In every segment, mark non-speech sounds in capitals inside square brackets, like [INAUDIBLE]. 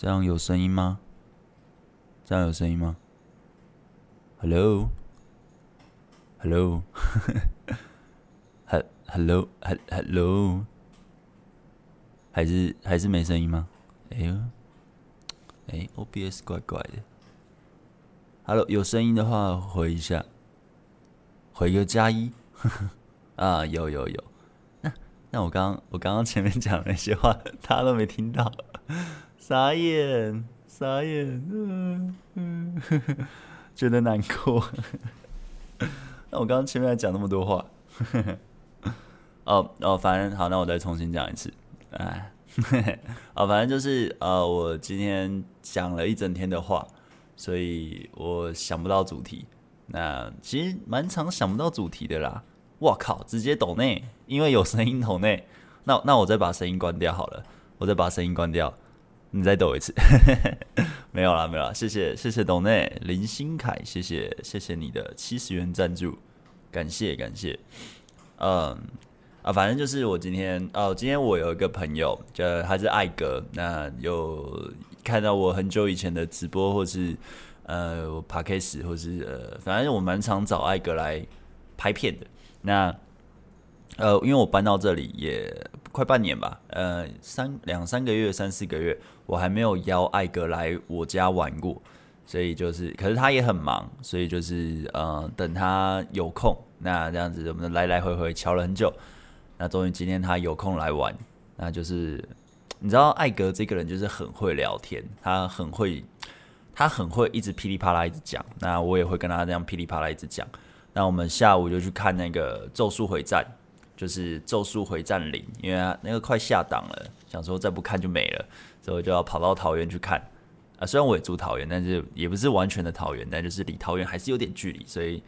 这样有声音吗？这样有声音吗？Hello，Hello，Hello，Hello，[LAUGHS] 还是还是没声音吗？哎呦，哎，OBS 怪怪的。Hello，有声音的话回一下，回个加一。[LAUGHS] 啊，有有有。那那我刚我刚刚前面讲那些话，大家都没听到。傻眼，傻眼，嗯嗯，觉得难过。那我刚刚前面还讲那么多话，哦哦，反正好，那我再重新讲一次。哎，哦，反正就是呃，我今天讲了一整天的话，所以我想不到主题。那其实蛮常想不到主题的啦。我靠，直接抖内，因为有声音抖内。那那我再把声音关掉好了，我再把声音关掉。你再抖一次，[LAUGHS] 没有啦，没有啦，谢谢谢谢董内林新凯，谢谢谢谢你的七十元赞助，感谢感谢，嗯啊，反正就是我今天哦，今天我有一个朋友，就他是艾格，那有看到我很久以前的直播，或是呃我 Podcast 或是呃，反正我蛮常找艾格来拍片的，那。呃，因为我搬到这里也快半年吧，呃，三两三个月、三四个月，我还没有邀艾格来我家玩过，所以就是，可是他也很忙，所以就是，呃，等他有空，那这样子我们来来回回敲了很久，那终于今天他有空来玩，那就是，你知道艾格这个人就是很会聊天，他很会，他很会一直噼里啪啦一直讲，那我也会跟他这样噼里啪啦一直讲，那我们下午就去看那个《咒术回战》。就是《咒术回战零》，因为那个快下档了，想说再不看就没了，所以就要跑到桃园去看。啊，虽然我也住桃园，但是也不是完全的桃园，但就是离桃园还是有点距离，所以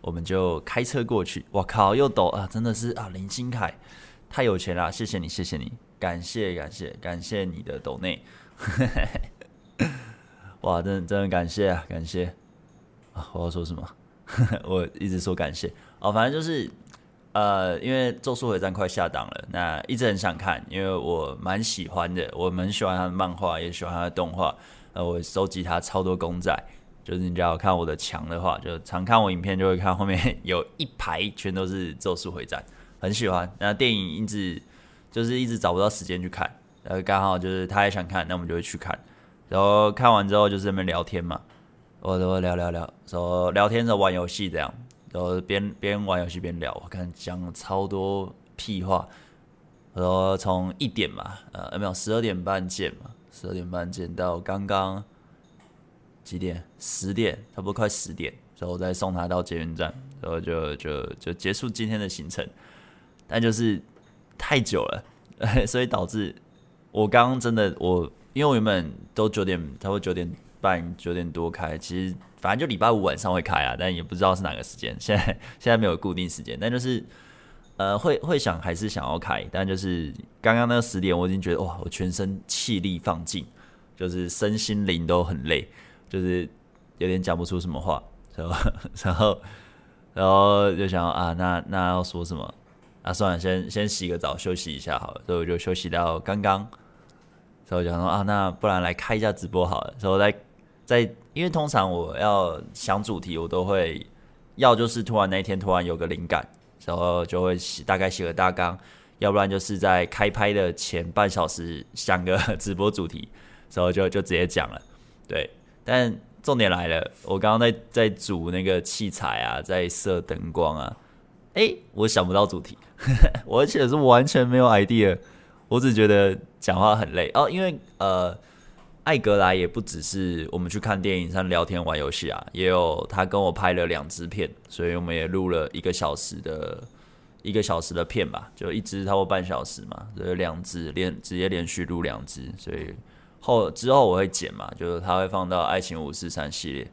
我们就开车过去。我靠，又抖啊！真的是啊，林新凯太有钱了，谢谢你，谢谢你，感谢感谢感谢你的抖内，[LAUGHS] 哇，真的真的感谢啊，感谢啊！我要说什么？[LAUGHS] 我一直说感谢哦，反正就是。呃，因为《咒术回战》快下档了，那一直很想看，因为我蛮喜欢的，我蛮喜欢他的漫画，也喜欢他的动画。呃，我收集他超多公仔，就是你只要看我的墙的话，就常看我影片就会看后面有一排全都是《咒术回战》，很喜欢。那电影一直就是一直找不到时间去看，然后刚好就是他也想看，那我们就会去看。然后看完之后就是在那边聊天嘛，我都聊聊聊，说聊天的玩游戏这样。然后边边玩游戏边聊，我看讲了超多屁话。然后从一点嘛，呃，没有十二点半见嘛，十二点半见到刚刚几点？十点，差不多快十点，然后再送他到捷运站，然后就就就结束今天的行程。但就是太久了，[LAUGHS] 所以导致我刚刚真的我，因为我原本都九点，差不多九点半九点多开，其实。反正就礼拜五晚上会开啊，但也不知道是哪个时间。现在现在没有固定时间，但就是呃会会想还是想要开，但就是刚刚那个十点，我已经觉得哇，我全身气力放尽，就是身心灵都很累，就是有点讲不出什么话，然后然后然后就想啊，那那要说什么啊？算了，先先洗个澡休息一下好了，所以我就休息到刚刚，所以我就想说啊，那不然来开一下直播好了，所以我在在。因为通常我要想主题，我都会要就是突然那一天突然有个灵感，然后就会写大概写个大纲，要不然就是在开拍的前半小时想个 [LAUGHS] 直播主题，然后就就直接讲了。对，但重点来了，我刚刚在在组那个器材啊，在设灯光啊，诶，我想不到主题，[LAUGHS] 我而且是完全没有 idea，我只觉得讲话很累哦，因为呃。艾格莱也不只是我们去看电影、上聊天、玩游戏啊，也有他跟我拍了两支片，所以我们也录了一个小时的一个小时的片吧，就一支差不多半小时嘛，所以两支连直接连续录两支，所以后之后我会剪嘛，就是他会放到爱情五四三系列，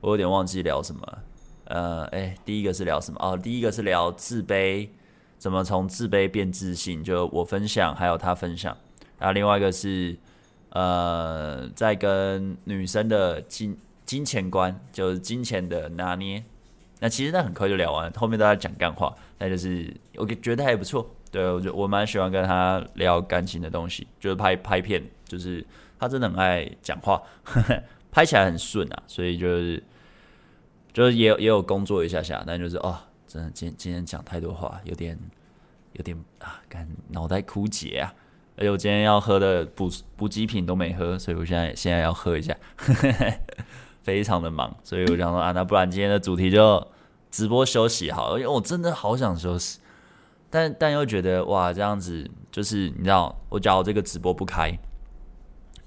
我有点忘记聊什么，呃，哎、第一个是聊什么？哦，第一个是聊自卑，怎么从自卑变自信，就我分享，还有他分享，然后另外一个是。呃，在跟女生的金金钱观，就是金钱的拿捏，那其实那很快就聊完，后面都在讲干话，那就是我觉得还不错，对，我就我蛮喜欢跟他聊感情的东西，就是拍拍片，就是他真的很爱讲话，呵 [LAUGHS] 呵拍起来很顺啊，所以就是就是也有也有工作一下下，但就是哦，真的今今天讲太多话，有点有点啊，感脑袋枯竭啊，而且我今天要喝的补补给品都没喝，所以我现在现在要喝一下，呵呵非常的忙，所以我想说啊，那不然今天的主题就直播休息好，因为我真的好想休息。但但又觉得哇，这样子就是你知道，我假如这个直播不开，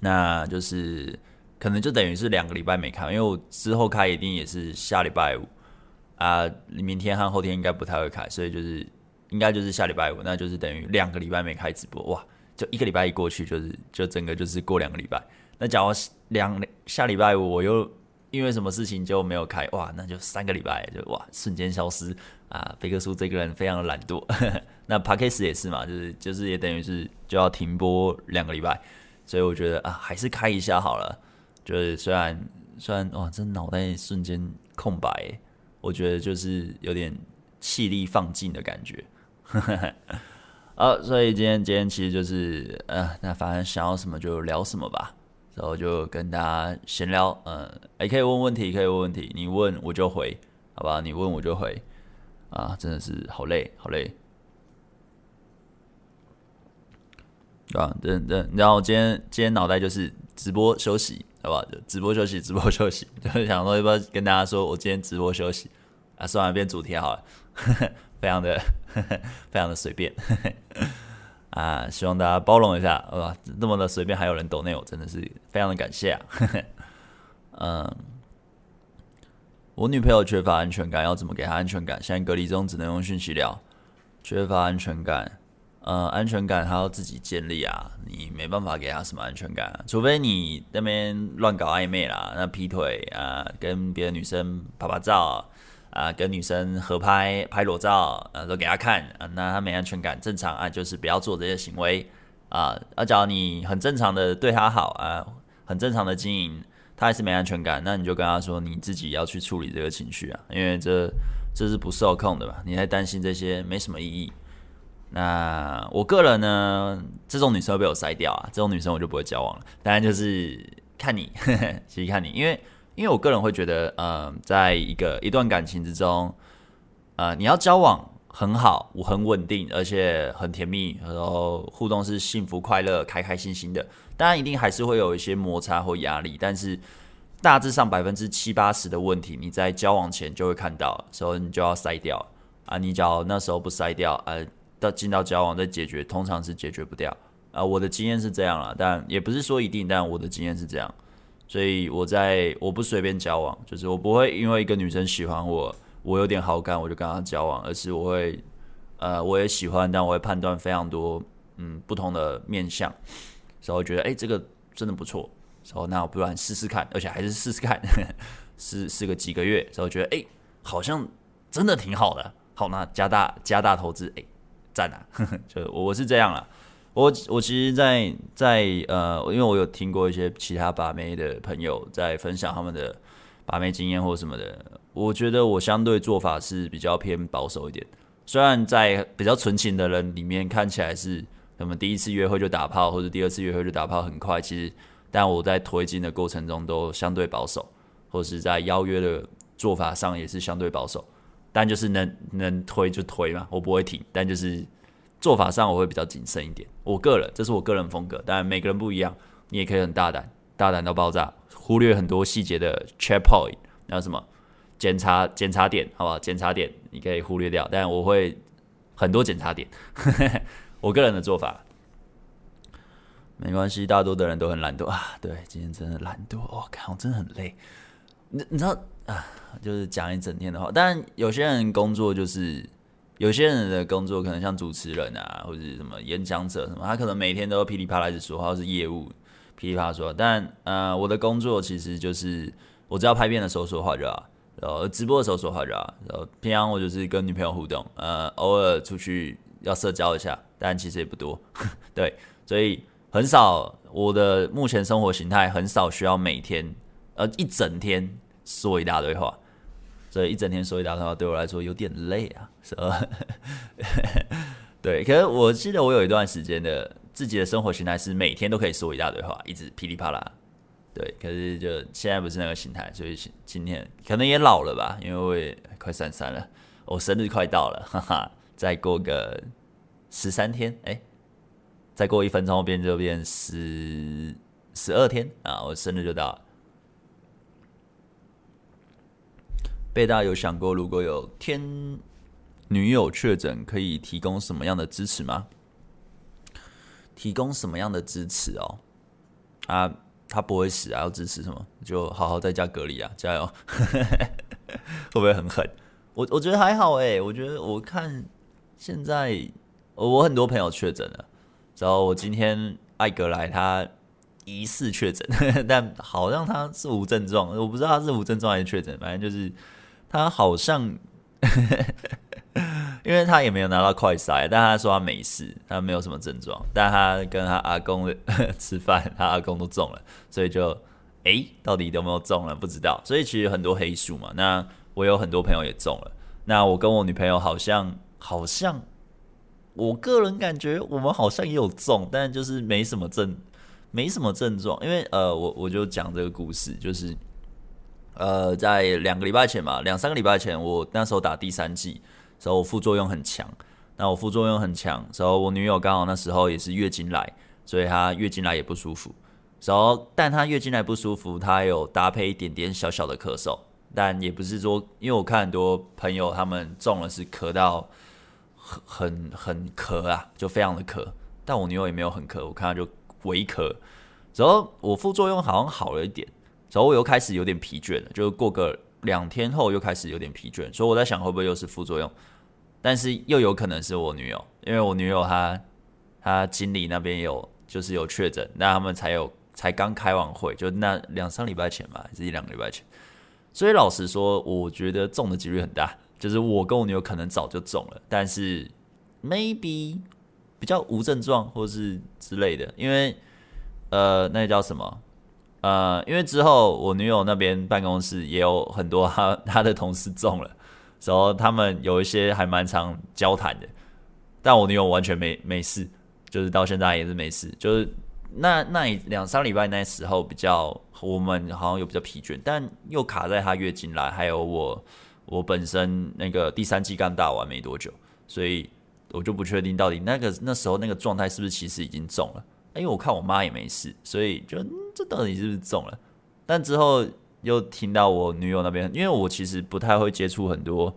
那就是可能就等于是两个礼拜没开，因为我之后开一定也是下礼拜五啊，明天和后天应该不太会开，所以就是应该就是下礼拜五，那就是等于两个礼拜没开直播，哇，就一个礼拜一过去，就是就整个就是过两个礼拜。那假如两下礼拜五我又因为什么事情就没有开，哇，那就三个礼拜就哇瞬间消失。啊，飞克叔这个人非常的懒惰，[LAUGHS] 那 Podcast 也是嘛，就是就是也等于是就要停播两个礼拜，所以我觉得啊，还是开一下好了。就是虽然虽然哇，这脑袋瞬间空白，我觉得就是有点气力放尽的感觉。呵呵啊，所以今天今天其实就是呃，那反正想要什么就聊什么吧，然后就跟大家闲聊，嗯、也可以问问题，可以问问题，你问我就回，好吧？你问我就回。啊，真的是好累，好累，对吧？等等，然后今天今天脑袋就是直播休息，好不好？就直播休息，直播休息，[LAUGHS] 就是想说要不要跟大家说我今天直播休息啊？算了，变主题好了，[LAUGHS] 非常的 [LAUGHS] 非常的随便呵呵 [LAUGHS] 啊！希望大家包容一下，好吧？这么的随便还有人抖内我，真的是非常的感谢啊！呵 [LAUGHS] 呵嗯。我女朋友缺乏安全感，要怎么给她安全感？现在隔离中，只能用讯息聊。缺乏安全感，呃，安全感她要自己建立啊，你没办法给她什么安全感，除非你那边乱搞暧昧啦，那劈腿啊，跟别的女生拍拍照啊，跟女生合拍拍裸照啊，都给她看啊，那她没安全感，正常啊，就是不要做这些行为啊。啊，假如你很正常的对她好啊，很正常的经营。他还是没安全感，那你就跟他说，你自己要去处理这个情绪啊，因为这这是不受控的吧，你还担心这些没什么意义。那我个人呢，这种女生会被我筛掉啊，这种女生我就不会交往了。当然就是看你，呵呵，其实看你，因为因为我个人会觉得，嗯、在一个一段感情之中，呃，你要交往很好，我很稳定，而且很甜蜜，然后互动是幸福快乐、开开心心的。当然，一定还是会有一些摩擦或压力，但是大致上百分之七八十的问题，你在交往前就会看到，所以你就要筛掉啊。你只要那时候不筛掉，呃、啊，到进到交往再解决，通常是解决不掉啊。我的经验是这样啦，但也不是说一定，但我的经验是这样，所以我在我不随便交往，就是我不会因为一个女生喜欢我，我有点好感我就跟她交往，而是我会，呃，我也喜欢，但我会判断非常多，嗯，不同的面相。所以我觉得，哎、这个真的不错。所以那我不然试试看，而且还是试试看，[LAUGHS] 试试个几个月。所以我觉得，哎、好像真的挺好的。好，那加大加大投资，哎、欸，赞啊！[LAUGHS] 就我是这样啦。我我其实在，在呃，因为我有听过一些其他把妹的朋友在分享他们的把妹经验或什么的。我觉得我相对做法是比较偏保守一点。虽然在比较纯情的人里面看起来是。那么第一次约会就打炮，或者第二次约会就打炮很快，其实，但我在推进的过程中都相对保守，或是在邀约的做法上也是相对保守。但就是能能推就推嘛，我不会停。但就是做法上我会比较谨慎一点。我个人，这是我个人风格，当然每个人不一样。你也可以很大胆，大胆到爆炸，忽略很多细节的 checkpoint，然后什么检查检查点，好不好？检查点你可以忽略掉，但我会很多检查点。[LAUGHS] 我个人的做法没关系，大多的人都很懒惰啊。对，今天真的懒惰，我、哦、看我真的很累。你你知道啊，就是讲一整天的话。当然，有些人工作就是有些人的工作可能像主持人啊，或者什么演讲者什么，他可能每天都噼里啪啦的说话，或是业务噼里啪啦说。但呃，我的工作其实就是我只要拍片的时候说话就好，然后直播的时候说话就好，然后平常我就是跟女朋友互动，呃，偶尔出去要社交一下。但其实也不多，[LAUGHS] 对，所以很少。我的目前生活形态很少需要每天呃一整天说一大堆话，所以一整天说一大堆话对我来说有点累啊，[LAUGHS] 是吧？对，可是我记得我有一段时间的自己的生活形态是每天都可以说一大堆话，一直噼里啪啦。对，可是就现在不是那个心态，所以今天可能也老了吧，因为我也快三三了，我生日快到了，哈哈，再过个十三天，哎，再过一分钟变就变十十二天啊，我生日就到了。贝大有想过，如果有天女友确诊，可以提供什么样的支持吗？提供什么样的支持哦？啊？他不会死啊！要支持什么？就好好在家隔离啊！加油！[LAUGHS] 会不会很狠？我我觉得还好哎。我觉得我看现在我很多朋友确诊了，然后我今天艾格莱他疑似确诊，[LAUGHS] 但好像他是无症状，我不知道他是无症状还是确诊，反正就是他好像。[LAUGHS] 因为他也没有拿到快筛，但他说他没事，他没有什么症状。但他跟他阿公吃饭，[LAUGHS] 他阿公都中了，所以就诶，到底有没有中了？不知道。所以其实很多黑数嘛。那我有很多朋友也中了。那我跟我女朋友好像好像，我个人感觉我们好像也有中，但就是没什么症，没什么症状。因为呃，我我就讲这个故事，就是呃，在两个礼拜前嘛，两三个礼拜前，我那时候打第三剂。时候我副作用很强，那我副作用很强，时候我女友刚好那时候也是月经来，所以她月经来也不舒服。然后，但她月经来不舒服，她有搭配一点点小小的咳嗽，但也不是说，因为我看很多朋友他们中了是咳到很很很咳啊，就非常的咳。但我女友也没有很咳，我看她就微咳。然后我副作用好像好了一点，然后我又开始有点疲倦了，就过个。两天后又开始有点疲倦，所以我在想会不会又是副作用，但是又有可能是我女友，因为我女友她她经理那边有就是有确诊，那他们才有才刚开完会，就那两三礼拜前吧，是一两个礼拜前，所以老实说，我觉得中的几率很大，就是我跟我女友可能早就中了，但是 maybe 比较无症状或是之类的，因为呃那叫什么？呃，因为之后我女友那边办公室也有很多他他的同事中了，然后他们有一些还蛮常交谈的，但我女友完全没没事，就是到现在也是没事，就是那那两三礼拜那时候比较我们好像有比较疲倦，但又卡在她月经来，还有我我本身那个第三季刚打完没多久，所以我就不确定到底那个那时候那个状态是不是其实已经中了。因为我看我妈也没事，所以就这到底是不是中了？但之后又听到我女友那边，因为我其实不太会接触很多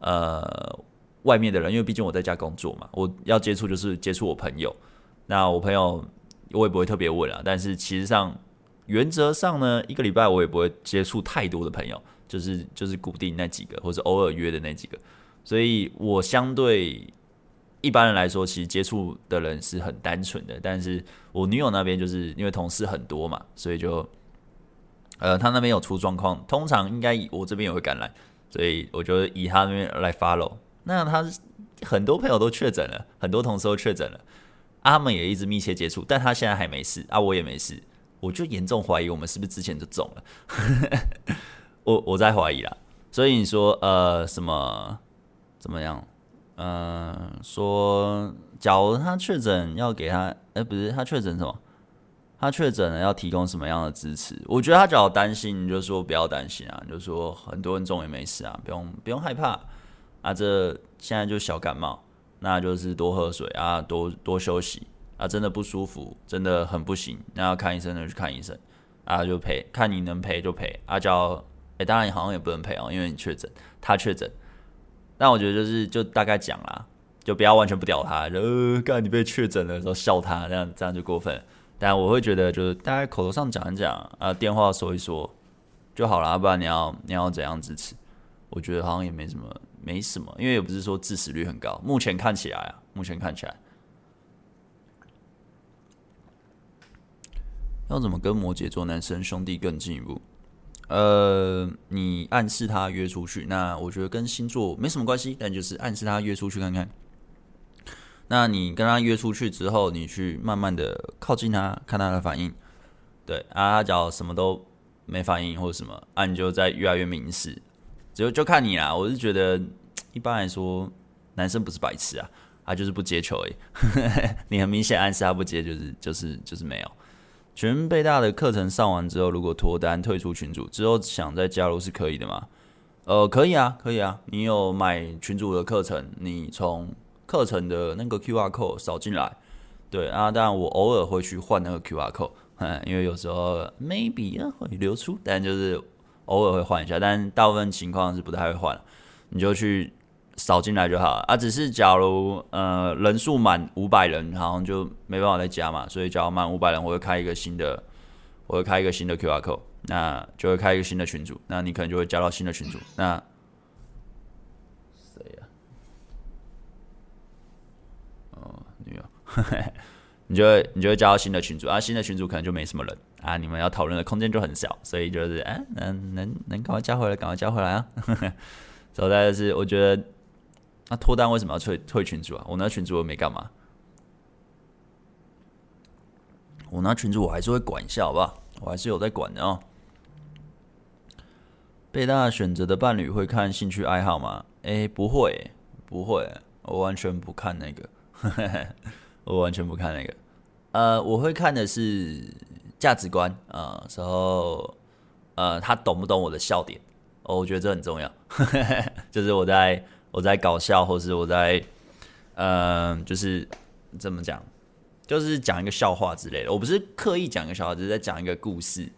呃外面的人，因为毕竟我在家工作嘛，我要接触就是接触我朋友。那我朋友我也不会特别问啊，但是其实上原则上呢，一个礼拜我也不会接触太多的朋友，就是就是固定那几个，或者偶尔约的那几个，所以我相对。一般人来说，其实接触的人是很单纯的，但是我女友那边就是因为同事很多嘛，所以就，呃，他那边有出状况，通常应该我这边也会感染，所以我就以他那边来 follow。那他很多朋友都确诊了，很多同事都确诊了，啊，他们也一直密切接触，但他现在还没事，啊，我也没事，我就严重怀疑我们是不是之前就中了，[LAUGHS] 我我在怀疑啦，所以你说呃什么怎么样？嗯，说，假如他确诊，要给他，哎，不是他确诊什么？他确诊了，要提供什么样的支持？我觉得他只要担心，你就说不要担心啊，就说很多人中也没事啊，不用不用害怕啊。这现在就小感冒，那就是多喝水啊，多多休息啊。真的不舒服，真的很不行，那要看医生就去看医生啊，就赔，看你能赔就赔啊。叫，哎，当然你好像也不能赔哦，因为你确诊，他确诊。但我觉得就是就大概讲啦，就不要完全不屌他，就呃，干你被确诊了，时候笑他，这样这样就过分。但我会觉得就是大概口头上讲一讲啊，电话说一说就好了，不然你要你要怎样支持？我觉得好像也没什么，没什么，因为也不是说致死率很高。目前看起来啊，目前看起来，要怎么跟摩羯座男生兄弟更进一步？呃，你暗示他约出去，那我觉得跟星座没什么关系，但就是暗示他约出去看看。那你跟他约出去之后，你去慢慢的靠近他，看他的反应。对啊，他只要什么都没反应或者什么，啊，你就在越来越明示。只有就看你啦，我是觉得一般来说，男生不是白痴啊，他就是不接球而已。[LAUGHS] 你很明显暗示他不接，就是就是就是没有。全贝大的课程上完之后，如果脱单退出群组之后想再加入是可以的吗？呃，可以啊，可以啊。你有买群组的课程，你从课程的那个 QR code 扫进来。对啊，当然我偶尔会去换那个 QR code，[LAUGHS] 因为有时候 maybe 啊会流出，但就是偶尔会换一下，但大部分情况是不太会换。你就去。扫进来就好啊！只是假如呃人数满五百人，好像就没办法再加嘛。所以假如满五百人，我会开一个新的，我会开一个新的 QR code，那就会开一个新的群组，那你可能就会加到新的群组。那谁呀？哦，女友，[LAUGHS] 你就会你就会加到新的群组啊，新的群组可能就没什么人啊，你们要讨论的空间就很小，所以就是哎，能能能赶快加回来，赶快加回来啊！[LAUGHS] 所以大概是我觉得。那脱单为什么要退退群主啊？我那群主又没干嘛，我那群主我还是会管一下，好不好？我还是有在管的哦。贝大选择的伴侣会看兴趣爱好吗？诶，不会，不会，我完全不看那个，我完全不看那个。呃，我会看的是价值观啊，然后呃，他懂不懂我的笑点？哦，我觉得这很重要，[LAUGHS] 就是我在。我在搞笑，或是我在，嗯、呃，就是怎么讲，就是讲一个笑话之类的。我不是刻意讲一个笑话，只是在讲一个故事。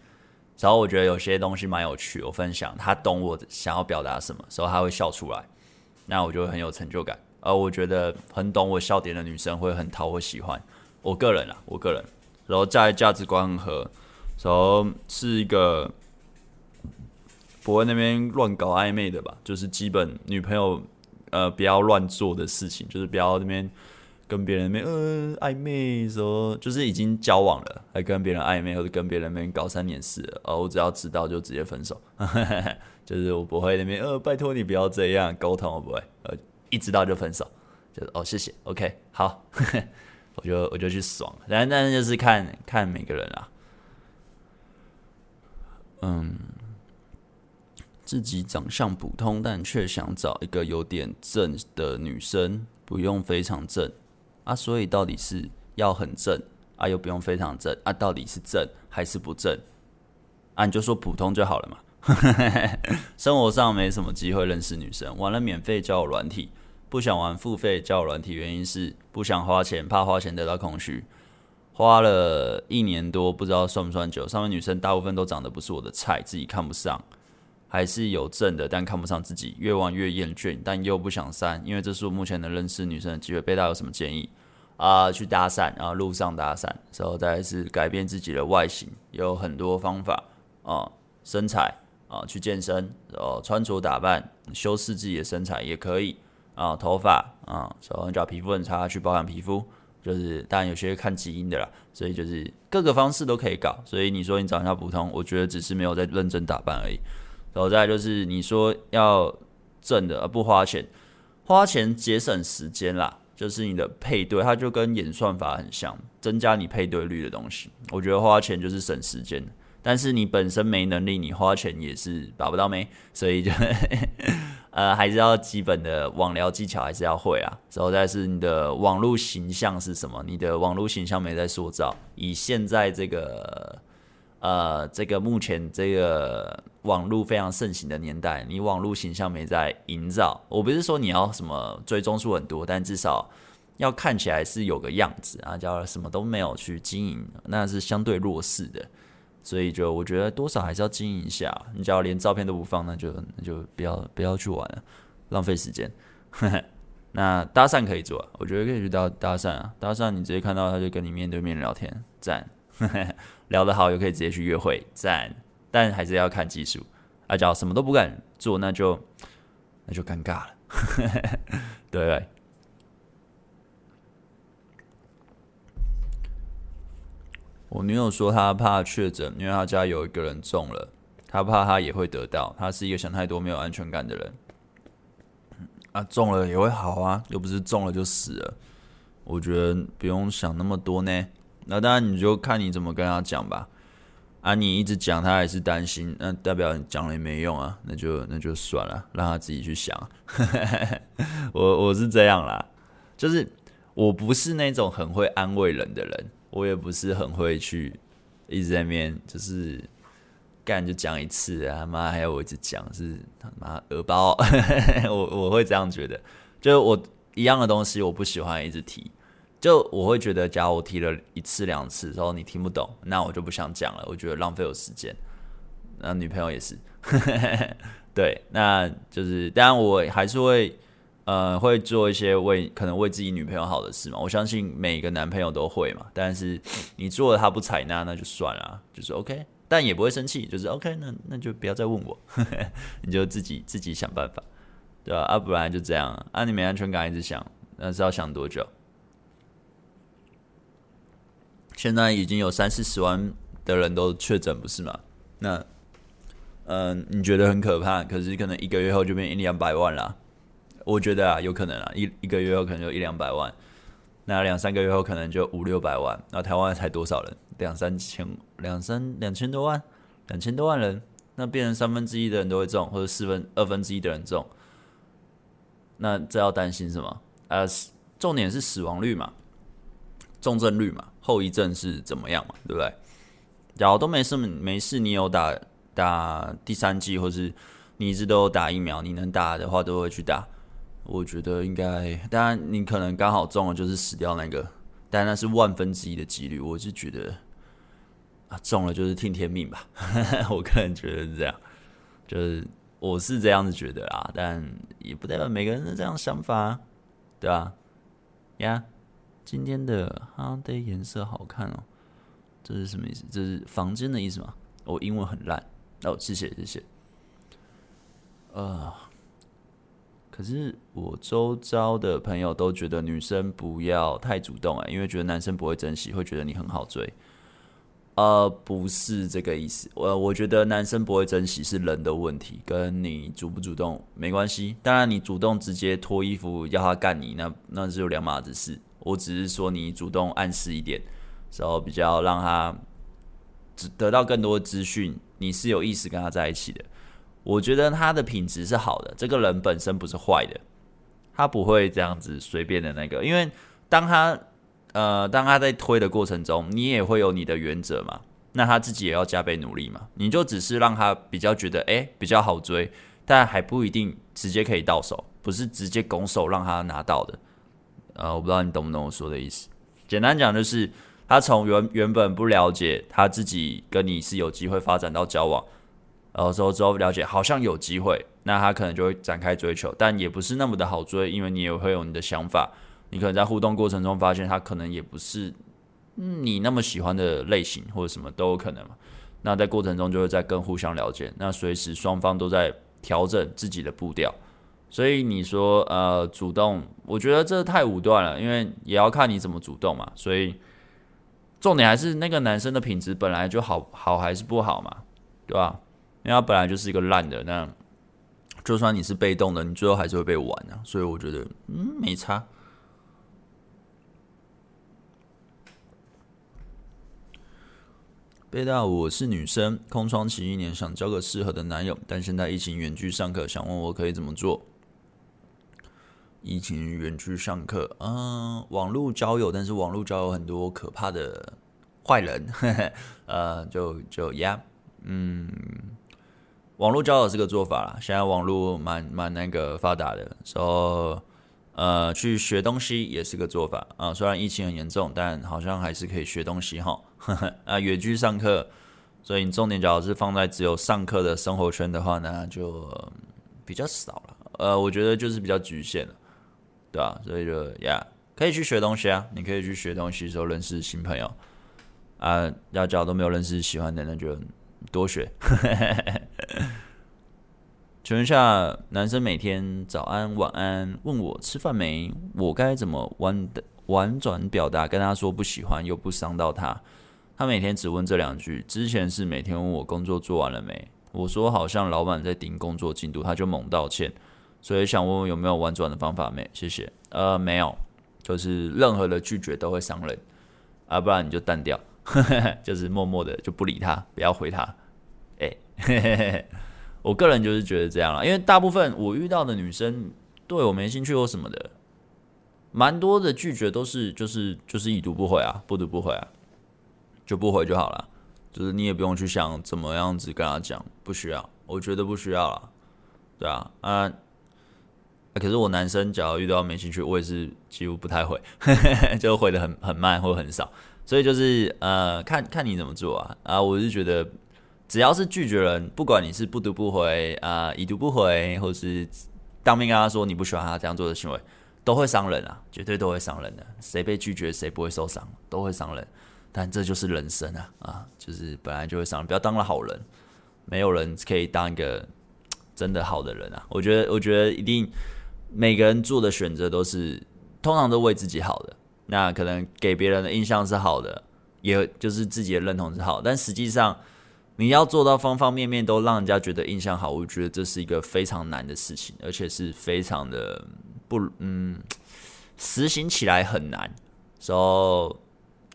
然后我觉得有些东西蛮有趣，我分享，他懂我想要表达什么，时候他会笑出来，那我就会很有成就感。而我觉得很懂我笑点的女生会很讨我喜欢。我个人啊，我个人，然后在价值观和，然后是一个不会那边乱搞暧昧的吧，就是基本女朋友。呃，不要乱做的事情，就是不要那边跟别人那边呃暧昧说，就是已经交往了，还跟别人暧昧，或者跟别人那边搞三年四了，呃，我只要知道就直接分手，[LAUGHS] 就是我不会那边呃，拜托你不要这样沟通，我不会，呃，一知道就分手，就是哦，谢谢，OK，好，[LAUGHS] 我就我就去爽，但但是就是看看每个人啦，嗯。自己长相普通，但却想找一个有点正的女生，不用非常正啊。所以到底是要很正啊，又不用非常正啊？到底是正还是不正啊？你就说普通就好了嘛。[LAUGHS] 生活上没什么机会认识女生，玩了免费交友软体，不想玩付费交友软体，原因是不想花钱，怕花钱得到空虚。花了一年多，不知道算不算久。上面女生大部分都长得不是我的菜，自己看不上。还是有正的，但看不上自己，越玩越厌倦，但又不想删，因为这是我目前能认识女生的机会。贝大有什么建议啊、去搭讪，然后路上搭讪，然后再是改变自己的外形，有很多方法啊、身材啊、去健身，然后穿着打扮，修饰自己的身材也可以啊、头发啊，然后找皮肤很差，去保养皮肤，就是当然有些看基因的啦，所以就是各个方式都可以搞。所以你说你长相普通，我觉得只是没有在认真打扮而已。然后再就是你说要挣的而不花钱，花钱节省时间啦，就是你的配对，它就跟演算法很像，增加你配对率的东西。我觉得花钱就是省时间，但是你本身没能力，你花钱也是把不到妹，所以就 [LAUGHS] 呃还是要基本的网聊技巧还是要会啊。然后再是你的网络形象是什么？你的网络形象没在塑造，以现在这个。呃，这个目前这个网络非常盛行的年代，你网络形象没在营造。我不是说你要什么追踪数很多，但至少要看起来是有个样子啊。叫什么都没有去经营，那是相对弱势的。所以就我觉得多少还是要经营一下。你只要连照片都不放，那就那就不要不要去玩了，浪费时间。那搭讪可以做，我觉得可以去搭搭讪啊。搭讪你直接看到他就跟你面对面聊天，赞。聊得好，又可以直接去约会，赞！但还是要看技术。啊，假如什么都不敢做，那就那就尴尬了，[LAUGHS] 对对？我女友说她怕确诊，因为她家有一个人中了，她怕她也会得到。她是一个想太多、没有安全感的人。啊，中了也会好啊，又不是中了就死了。我觉得不用想那么多呢。那当然，你就看你怎么跟他讲吧。啊，你一直讲，他还是担心，那代表你讲了也没用啊。那就那就算了，让他自己去想。[LAUGHS] 我我是这样啦。就是我不是那种很会安慰人的人，我也不是很会去一直在那边就是干就讲一次啊，他妈还要我一直讲，是他妈耳包，[LAUGHS] 我我会这样觉得，就是我一样的东西我不喜欢一直提，就我会觉得，假如我提了一次两次之后你听不懂，那我就不想讲了，我觉得浪费我时间。那女朋友也是，[LAUGHS] 对，那就是当然我还是会。呃，会做一些为可能为自己女朋友好的事嘛？我相信每个男朋友都会嘛。但是你做了他不采纳，那就算了，就是 OK，但也不会生气，就是 OK，那那就不要再问我，[LAUGHS] 你就自己自己想办法，对吧？啊，不然就这样啊，你没安全感一直想，那是要想多久？现在已经有三四十万的人都确诊，不是吗？那嗯、你觉得很可怕，可是可能一个月后就变一两百万了。我觉得啊，有可能啊，一一个月后可能就一两百万，那两三个月后可能就五六百万。那台湾才多少人？两三千，两三两千多万，两千多万人，那变成三分之一的人都会中，或者四分二分之一的人中。那这要担心什么？呃，重点是死亡率嘛，重症率嘛，后遗症是怎么样嘛，对不对？假如都没事没事，你有打打第三剂，或是你一直都有打疫苗，你能打的话都会去打。我觉得应该，当然你可能刚好中了，就是死掉那个，但那是万分之一的几率。我是觉得啊，中了就是听天命吧，[LAUGHS] 我个人觉得是这样，就是我是这样子觉得啦，但也不代表每个人是这样想法，对吧？呀，今天的哈的颜色好看哦，这是什么意思？这是房间的意思吗？我英文很烂哦，谢谢谢谢，呃。可是我周遭的朋友都觉得女生不要太主动哎，因为觉得男生不会珍惜，会觉得你很好追。呃，不是这个意思。我我觉得男生不会珍惜是人的问题，跟你主不主动没关系。当然，你主动直接脱衣服要他干你，那那是有两码子事。我只是说你主动暗示一点，然后比较让他得到更多资讯，你是有意思跟他在一起的。我觉得他的品质是好的，这个人本身不是坏的，他不会这样子随便的那个，因为当他呃当他在推的过程中，你也会有你的原则嘛，那他自己也要加倍努力嘛，你就只是让他比较觉得诶比较好追，但还不一定直接可以到手，不是直接拱手让他拿到的，呃，我不知道你懂不懂我说的意思，简单讲就是他从原原本不了解他自己跟你是有机会发展到交往。然后之后之后了解，好像有机会，那他可能就会展开追求，但也不是那么的好追，因为你也会有你的想法，你可能在互动过程中发现他可能也不是你那么喜欢的类型，或者什么都有可能。那在过程中就会在更互相了解，那随时双方都在调整自己的步调，所以你说呃主动，我觉得这太武断了，因为也要看你怎么主动嘛。所以重点还是那个男生的品质本来就好，好还是不好嘛，对吧？因为他本来就是一个烂的，那就算你是被动的，你最后还是会被玩啊。所以我觉得，嗯，没差。贝大，我是女生，空窗期一年，想交个适合的男友，但现在疫情远距上课，想问我可以怎么做？疫情远距上课，嗯，网络交友，但是网络交友很多可怕的坏人，呵 [LAUGHS] 呵呃，就就呀，嗯。网络交友是个做法啦，现在网络蛮蛮那个发达的，说、so, 呃去学东西也是个做法啊。虽然疫情很严重，但好像还是可以学东西哈。[LAUGHS] 啊，远距上课，所以你重点假如是放在只有上课的生活圈的话呢，就比较少了。呃，我觉得就是比较局限了，对、啊？所以就呀可以去学东西啊，你可以去学东西的时候认识新朋友啊。要假如都没有认识喜欢的，那就。多学，[LAUGHS] 请问一下，男生每天早安晚安问我吃饭没，我该怎么婉的婉转表达跟他说不喜欢又不伤到他？他每天只问这两句，之前是每天问我工作做完了没，我说好像老板在盯工作进度，他就猛道歉，所以想问问有没有婉转的方法没？谢谢。呃，没有，就是任何的拒绝都会伤人，啊，不然你就淡掉。[LAUGHS] 就是默默的就不理他，不要回他。哎、[LAUGHS] 我个人就是觉得这样了，因为大部分我遇到的女生对我没兴趣或什么的，蛮多的拒绝都是就是就是已读不回啊，不读不回啊，就不回就好了。就是你也不用去想怎么样子跟他讲，不需要，我觉得不需要了，对啊，啊，可是我男生假如遇到没兴趣，我也是几乎不太回，[LAUGHS] 就回得很很慢或很少，所以就是呃，看看你怎么做啊，啊，我是觉得只要是拒绝人，不管你是不读不回啊，已读不回，或是当面跟他说你不喜欢他这样做的行为，都会伤人啊，绝对都会伤人的，谁被拒绝谁不会受伤，都会伤人。但这就是人生啊啊，就是本来就会伤，不要当了好人，没有人可以当一个真的好的人啊。我觉得，我觉得一定每个人做的选择都是通常都为自己好的。那可能给别人的印象是好的，也就是自己的认同是好，但实际上你要做到方方面面都让人家觉得印象好，我觉得这是一个非常难的事情，而且是非常的不嗯，实行起来很难。So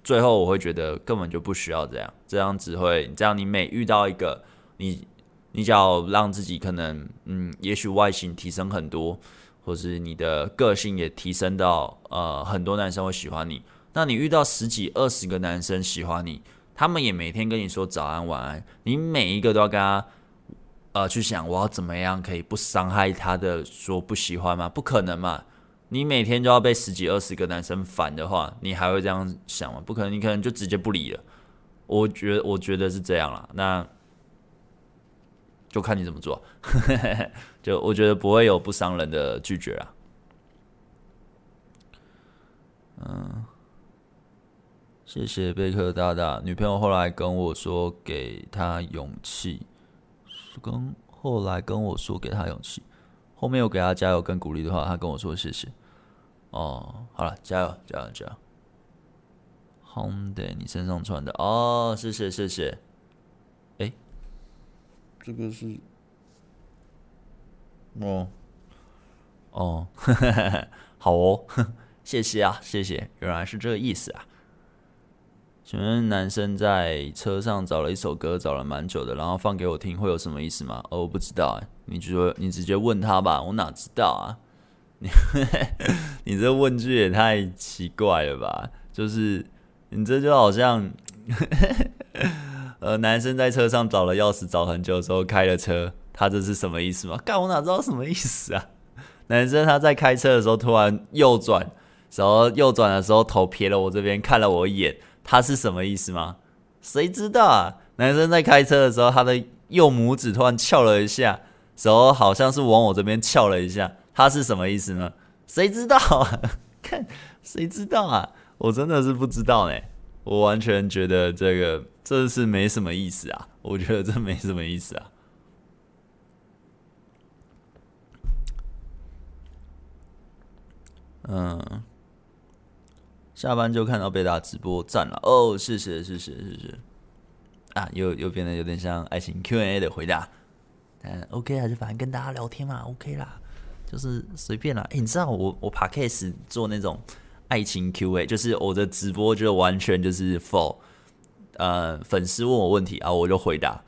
最后我会觉得根本就不需要这样，这样只会这样。你每遇到一个你，你只要让自己可能嗯，也许外形提升很多，或是你的个性也提升到呃，很多男生会喜欢你。那你遇到十几二十个男生喜欢你，他们也每天跟你说早安晚安，你每一个都要跟他呃去想我要怎么样可以不伤害他的说不喜欢吗？不可能嘛。你每天就要被十几二十个男生烦的话，你还会这样想吗？不可能，你可能就直接不理了。我觉，我觉得是这样啦。那就看你怎么做。就我觉得不会有不伤人的拒绝啊。嗯，谢谢贝克大大。女朋友后来跟我说，给他勇气。跟后来跟我说，给他勇气。后面有给他加油跟鼓励的话，他跟我说谢谢。哦，好了，加油，加油，加油。Honda，你身上穿的哦，谢谢，谢谢。哎，这个是，哦，哦，[LAUGHS] 好哦，[LAUGHS] 谢谢啊，谢谢，原来是这个意思啊。请问男生在车上找了一首歌，找了蛮久的，然后放给我听，会有什么意思吗？哦，我不知道哎，你就说你直接问他吧，我哪知道啊？[LAUGHS] 你你这问句也太奇怪了吧？就是你这就好像，呃，男生在车上找了钥匙找很久之后开了车，他这是什么意思吗？干，我哪知道什么意思啊？[LAUGHS] 男生他在开车的时候突然右转，然后右转的时候头瞥了我这边看了我一眼。他是什么意思吗？谁知道啊？男生在开车的时候，他的右拇指突然翘了一下，然后好像是往我这边翘了一下，他是什么意思呢？谁知道啊？[LAUGHS] 看，谁知道啊？我真的是不知道呢。我完全觉得这个这是没什么意思啊。我觉得这没什么意思啊。嗯。下班就看到贝大直播赞了。哦，谢谢谢谢谢谢。啊，又又变得有点像爱情 Q&A 的回答，嗯，OK 还是反正跟大家聊天嘛，OK 啦，就是随便啦。哎、你知道我我 Podcast 做那种爱情 Q&A，就是我的直播就完全就是 for 呃粉丝问我问题啊，我就回答，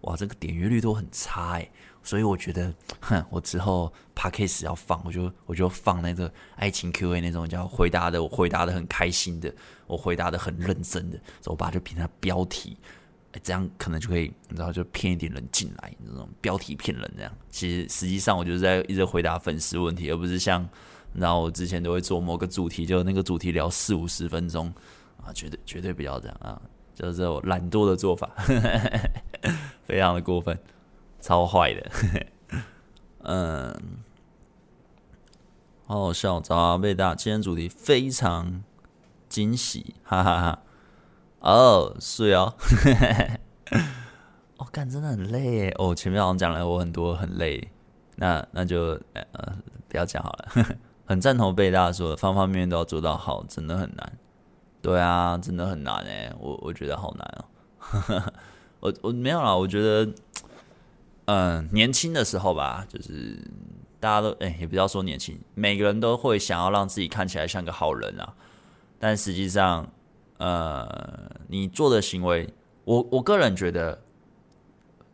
哇，这个点阅率都很差哎、所以我觉得，[LAUGHS] 哼，我之后 podcast 要放，我就我就放那个爱情 Q&A 那种叫回答的，我回答的很开心的，我回答的很认真的，所以我把就变成标题，哎，这样可能就可以，你知道，就骗一点人进来，那种标题骗人这样。其实实际上我就是在一直回答粉丝问题，而不是像，然后我之前都会做某个主题，就那个主题聊四五十分钟啊，绝对绝对不要这样啊，就是这种懒惰的做法，[LAUGHS] 非常的过分。超坏的，[LAUGHS] 嗯，好好笑，早啊，贝大，今天主题非常惊喜，哈哈哈，哦，是哦，[LAUGHS] 哦，干，真的很累耶。哦，前面好像讲了我很多很累，那那就呃不要讲好了。[LAUGHS] 很赞同贝大说，方方面面都要做到好，真的很难。对啊，真的很难哎，我我觉得好难哦。我我没有啦，我觉得。嗯，年轻的时候吧，就是大家都哎、也不要说年轻，每个人都会想要让自己看起来像个好人啊。但实际上，呃，你做的行为，我我个人觉得，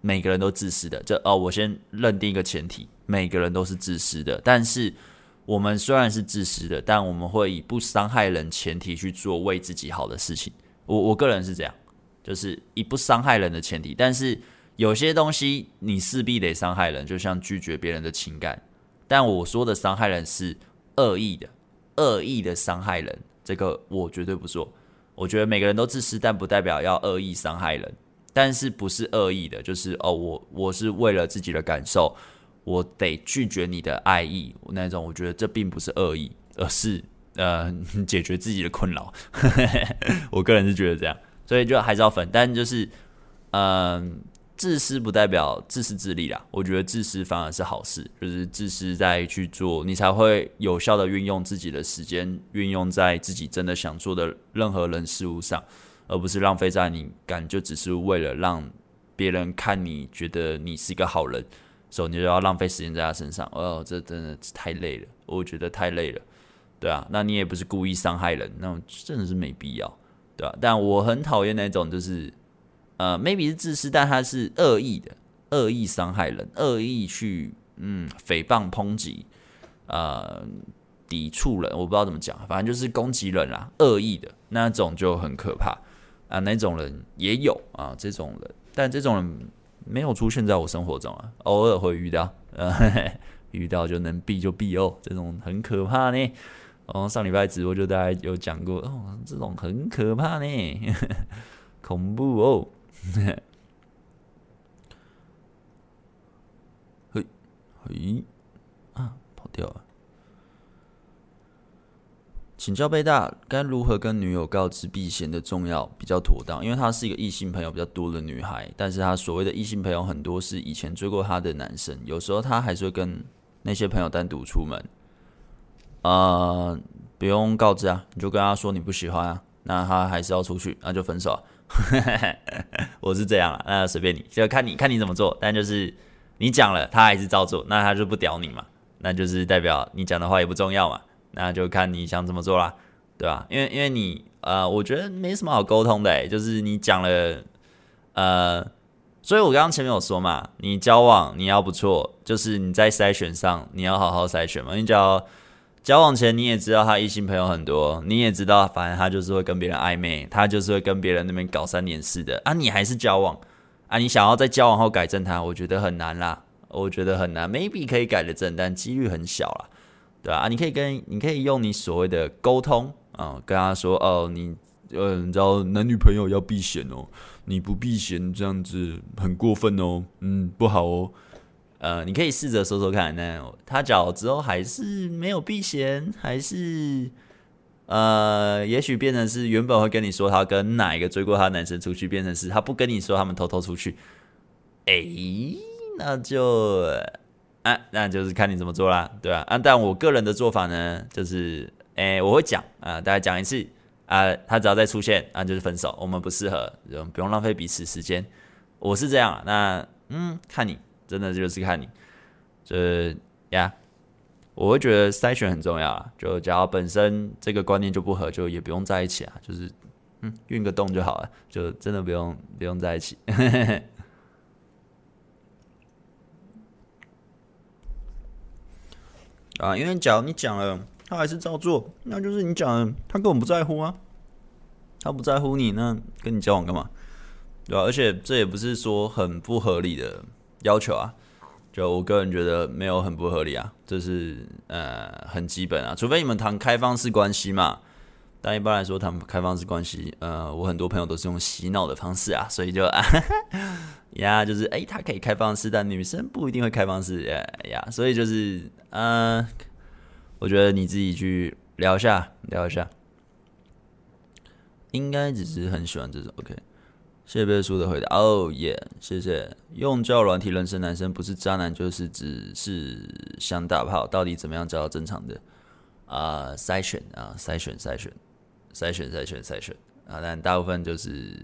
每个人都自私的。这哦，我先认定一个前提，每个人都是自私的。但是我们虽然是自私的，但我们会以不伤害人前提去做为自己好的事情。我我个人是这样，就是以不伤害人的前提，但是有些东西你势必得伤害人，就像拒绝别人的情感。但我说的伤害人是恶意的，恶意的伤害人，这个我绝对不做。我觉得每个人都自私，但不代表要恶意伤害人。但是不是恶意的，就是哦，我我是为了自己的感受，我得拒绝你的爱意那种。我觉得这并不是恶意，而是呃解决自己的困扰。[LAUGHS] 我个人是觉得这样，所以就还是要分。但就是嗯。自私不代表自私自利啦，我觉得自私反而是好事，就是自私在去做，你才会有效的运用自己的时间，运用在自己真的想做的任何人事物上，而不是浪费在你感就只是为了让别人看你觉得你是一个好人，所以你就要浪费时间在他身上。哦，这真的太累了，我觉得太累了，对啊，那你也不是故意伤害人，那真的是没必要，对啊，但我很讨厌那种就是。呃，maybe 是自私，但他是恶意的，恶意伤害人，恶意去嗯诽谤抨击，呃抵触人，我不知道怎么讲，反正就是攻击人啦，恶意的那种就很可怕啊，那种人也有啊，这种人，但这种人没有出现在我生活中啊，偶尔会遇到，呃，嘿 [LAUGHS] 嘿遇到就能避就避哦，这种很可怕呢。哦，上礼拜直播就大家有讲过哦，这种很可怕呢，[LAUGHS] 恐怖哦。[LAUGHS] 嘿，嘿，啊，跑掉了。请教贝大，该如何跟女友告知避嫌的重要比较妥当？因为她是一个异性朋友比较多的女孩，但是她所谓的异性朋友很多是以前追过她的男生，有时候她还是会跟那些朋友单独出门。呃，不用告知啊，你就跟她说你不喜欢啊，那她还是要出去，那就分手。[LAUGHS] 我是这样了，那随便你，就看你看你怎么做。但就是你讲了，他还是照做，那他就不屌你嘛，那就是代表你讲的话也不重要嘛。那就看你想怎么做啦，对吧？因为因为你呃，我觉得没什么好沟通的，欸，就是你讲了呃，所以我刚刚前面有说嘛，你交往你要不错，就是你在筛选上你要好好筛选嘛，你只要。交往前你也知道他异性朋友很多，你也知道，反正他就是会跟别人暧昧，他就是会跟别人那边搞三点四的啊。你还是交往啊？你想要在交往后改正他，我觉得很难啦，我觉得很难。Maybe 可以改得正，但几率很小啦，对吧？啊，你可以跟你可以用你所谓的沟通啊，跟他说哦，你呃，你知道男女朋友要避嫌哦，你不避嫌这样子很过分哦，嗯，不好哦。呃，你可以试着说说看，那他讲之后还是没有避嫌，还是呃，也许变成是原本会跟你说他跟哪一个追过他的男生出去，变成是他不跟你说他们偷偷出去，哎、那就啊，那就是看你怎么做啦，对吧？啊，但我个人的做法呢，就是哎、我会讲啊，大家讲一次啊，他只要再出现啊，就是分手，我们不适合，不用浪费彼此时间，我是这样，那嗯，看你。真的就是看你，这呀，我会觉得筛选很重要啊。就假如本身这个观念就不合，就也不用在一起啊。就是嗯，运个动就好了，就真的不用不用在一起。[LAUGHS] 啊，因为假如你讲了，他还是照做，那就是你讲了，他根本不在乎啊。他不在乎你，那跟你交往干嘛？对吧？而且这也不是说很不合理的。要求啊，就我个人觉得没有很不合理啊，这是呃很基本啊，除非你们谈开放式关系嘛，但一般来说谈开放式关系，呃，我很多朋友都是用洗脑的方式啊，[LAUGHS] 所以就啊呀，就是哎，他可以开放式，但女生不一定会开放式呀呀，所以就是呃，我觉得你自己去聊一下，聊一下，应该只是很喜欢这种，OK。谢谢贝叔的回答。哦耶，谢谢。用交软体认识男生不是渣男，就是只是想打炮。到底怎么样找到正常的？啊、筛选啊，筛选筛选筛选筛选筛选啊，但大部分就是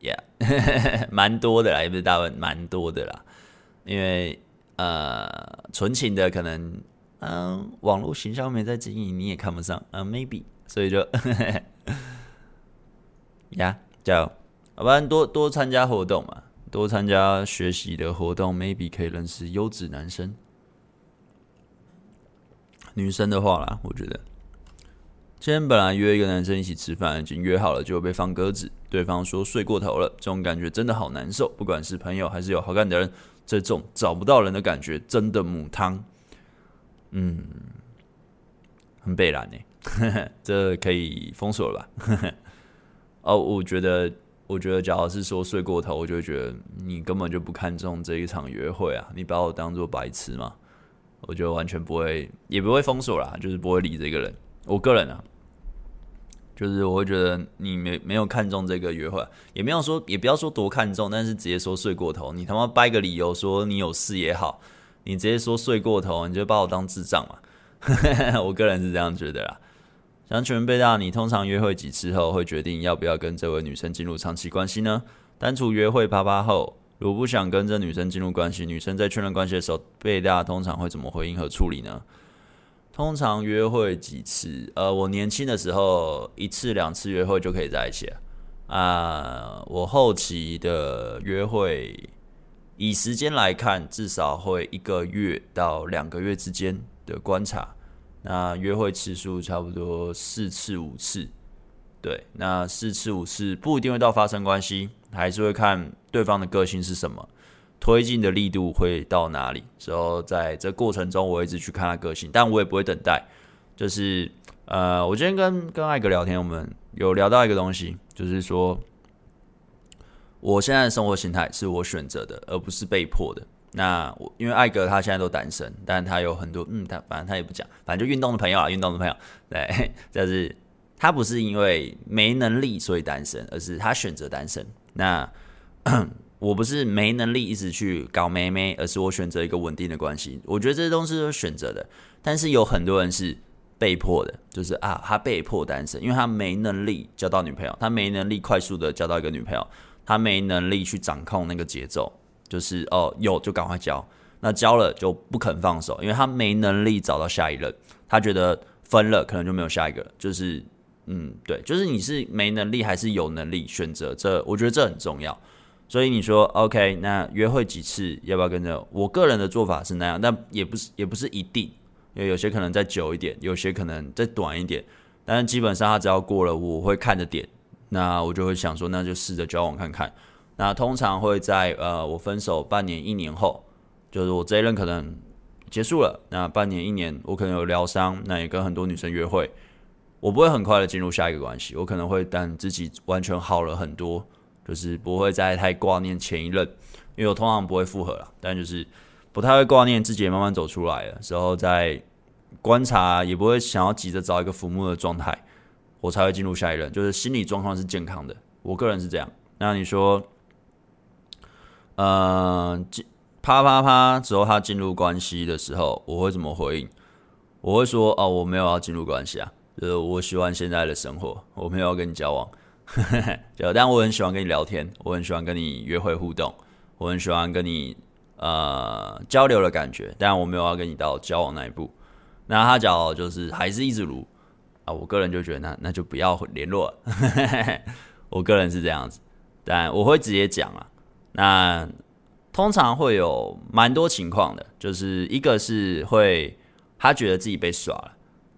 ，yeah，[LAUGHS] 蛮多的啦，也不是大部分，蛮多的啦。因为呃，纯情的可能，嗯、网络形象没在经营，你也看不上嗯、，maybe，所以就，[LAUGHS] 呀，加油。要不然多多参加活动嘛，多参加学习的活动，maybe 可以认识优质男生。女生的话啦，我觉得今天本来约一个男生一起吃饭，已经约好了，就被放鸽子。对方说睡过头了，这种感觉真的好难受。不管是朋友还是有好感的人，这种找不到人的感觉真的母汤。嗯，很北烂呢，[LAUGHS] 这可以封锁了吧？[LAUGHS] 哦，我觉得，我觉得，假如是说睡过头，我就会觉得你根本就不看重这一场约会啊，你把我当做白痴吗？我就完全不会，也不会封锁啦，就是不会理这个人。我个人啊，就是我会觉得你没没有看中这个约会，也没有说，也不要说多看重，但是直接说睡过头，你他妈掰个理由说你有事也好，你直接说睡过头，你就把我当智障嘛？[LAUGHS] 我个人是这样觉得啦。想请问贝大，你通常约会几次后会决定要不要跟这位女生进入长期关系呢？单独约会啪啪后。如不想跟这女生进入关系，女生在确认关系的时候，贝大通常会怎么回应和处理呢？通常约会几次？呃，我年轻的时候一次两次约会就可以在一起了啊。我后期的约会，以时间来看，至少会一个月到两个月之间的观察。那约会次数差不多四次五次。对，那四次五次不一定会到发生关系，还是会看对方的个性是什么，推进的力度会到哪里。之后在这过程中，我一直去看他个性，但我也不会等待。就是呃，我今天跟跟艾格聊天，我们有聊到一个东西，就是说，我现在的生活形态是我选择的，而不是被迫的。那我因为艾格他现在都单身，但他有很多嗯，他反正他也不讲，反正就运动的朋友啊，运动的朋友，对，[LAUGHS] 就是。他不是因为没能力所以单身，而是他选择单身。那 [COUGHS] 我不是没能力一直去搞妹妹，而是我选择一个稳定的关系。我觉得这些东西都是选择的，但是有很多人是被迫的，就是啊，他被迫单身，因为他没能力交到女朋友，他没能力快速的交到一个女朋友，他没能力去掌控那个节奏，就是哦，有就赶快交，那交了就不肯放手，因为他没能力找到下一任，他觉得分了可能就没有下一个了，就是。嗯，对，就是你是没能力还是有能力选择，这我觉得这很重要。所以你说 OK，那约会几次要不要跟着？我个人的做法是那样，但也不是也不是一定，因为有些可能再久一点，有些可能再短一点。但是基本上他只要过了我会看的点，那我就会想说，那就试着交往看看。那通常会在呃我分手半年一年后，就是我这一任可能结束了，那半年一年我可能有疗伤，那也跟很多女生约会。我不会很快的进入下一个关系，我可能会等自己完全好了很多，就是不会再太挂念前一任，因为我通常不会复合了，但就是不太会挂念自己也慢慢走出来的时候再观察，也不会想要急着找一个浮木的状态，我才会进入下一任，就是心理状况是健康的，我个人是这样。那你说，呃，啪啪啪之后他进入关系的时候，我会怎么回应？我会说哦，我没有要进入关系啊。就是我喜欢现在的生活，我没有要跟你交往，[LAUGHS] 就但我很喜欢跟你聊天，我很喜欢跟你约会互动，我很喜欢跟你呃交流的感觉，但我没有要跟你到交往那一步。那他讲就是还是一直如啊，我个人就觉得那那就不要联络了，[LAUGHS] 我个人是这样子，但我会直接讲啊。那通常会有蛮多情况的，就是一个是会他觉得自己被耍了，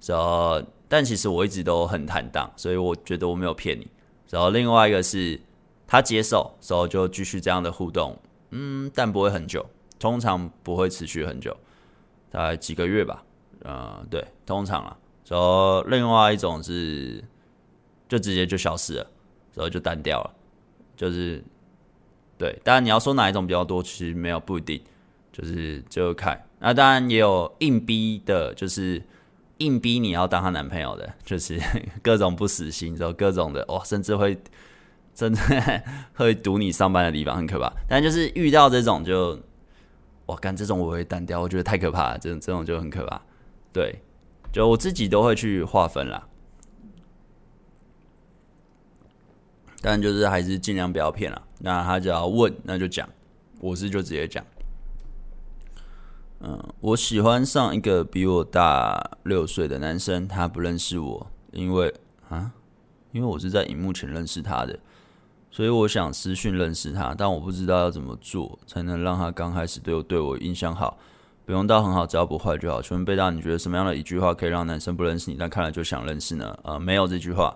然后。但其实我一直都很坦荡，所以我觉得我没有骗你。然后另外一个是他接受，然后就继续这样的互动，嗯，但不会很久，通常不会持续很久，大概几个月吧。嗯，对，通常啊。然后另外一种是就直接就消失了，然后就单掉了，就是对。当然你要说哪一种比较多，其实没有不一定，就是就看。那当然也有硬逼的，就是。硬逼你要当她男朋友的，[LAUGHS] 就是各种不死心，之后各种的哇，甚至会真的会堵你上班的地方，很可怕。但就是遇到这种就，哇，干这种我会单掉，我觉得太可怕了，这种这种就很可怕。对，就我自己都会去划分啦，但就是还是尽量不要骗了。那他只要问，那就讲，我是就直接讲。嗯，我喜欢上一个比我大六岁的男生，他不认识我，因为啊，因为我是在荧幕前认识他的，所以我想私讯认识他，但我不知道要怎么做才能让他刚开始对我对我印象好。不用到很好，只要不坏就好。请问贝大，你觉得什么样的一句话可以让男生不认识你，但看了就想认识呢？呃，没有这句话。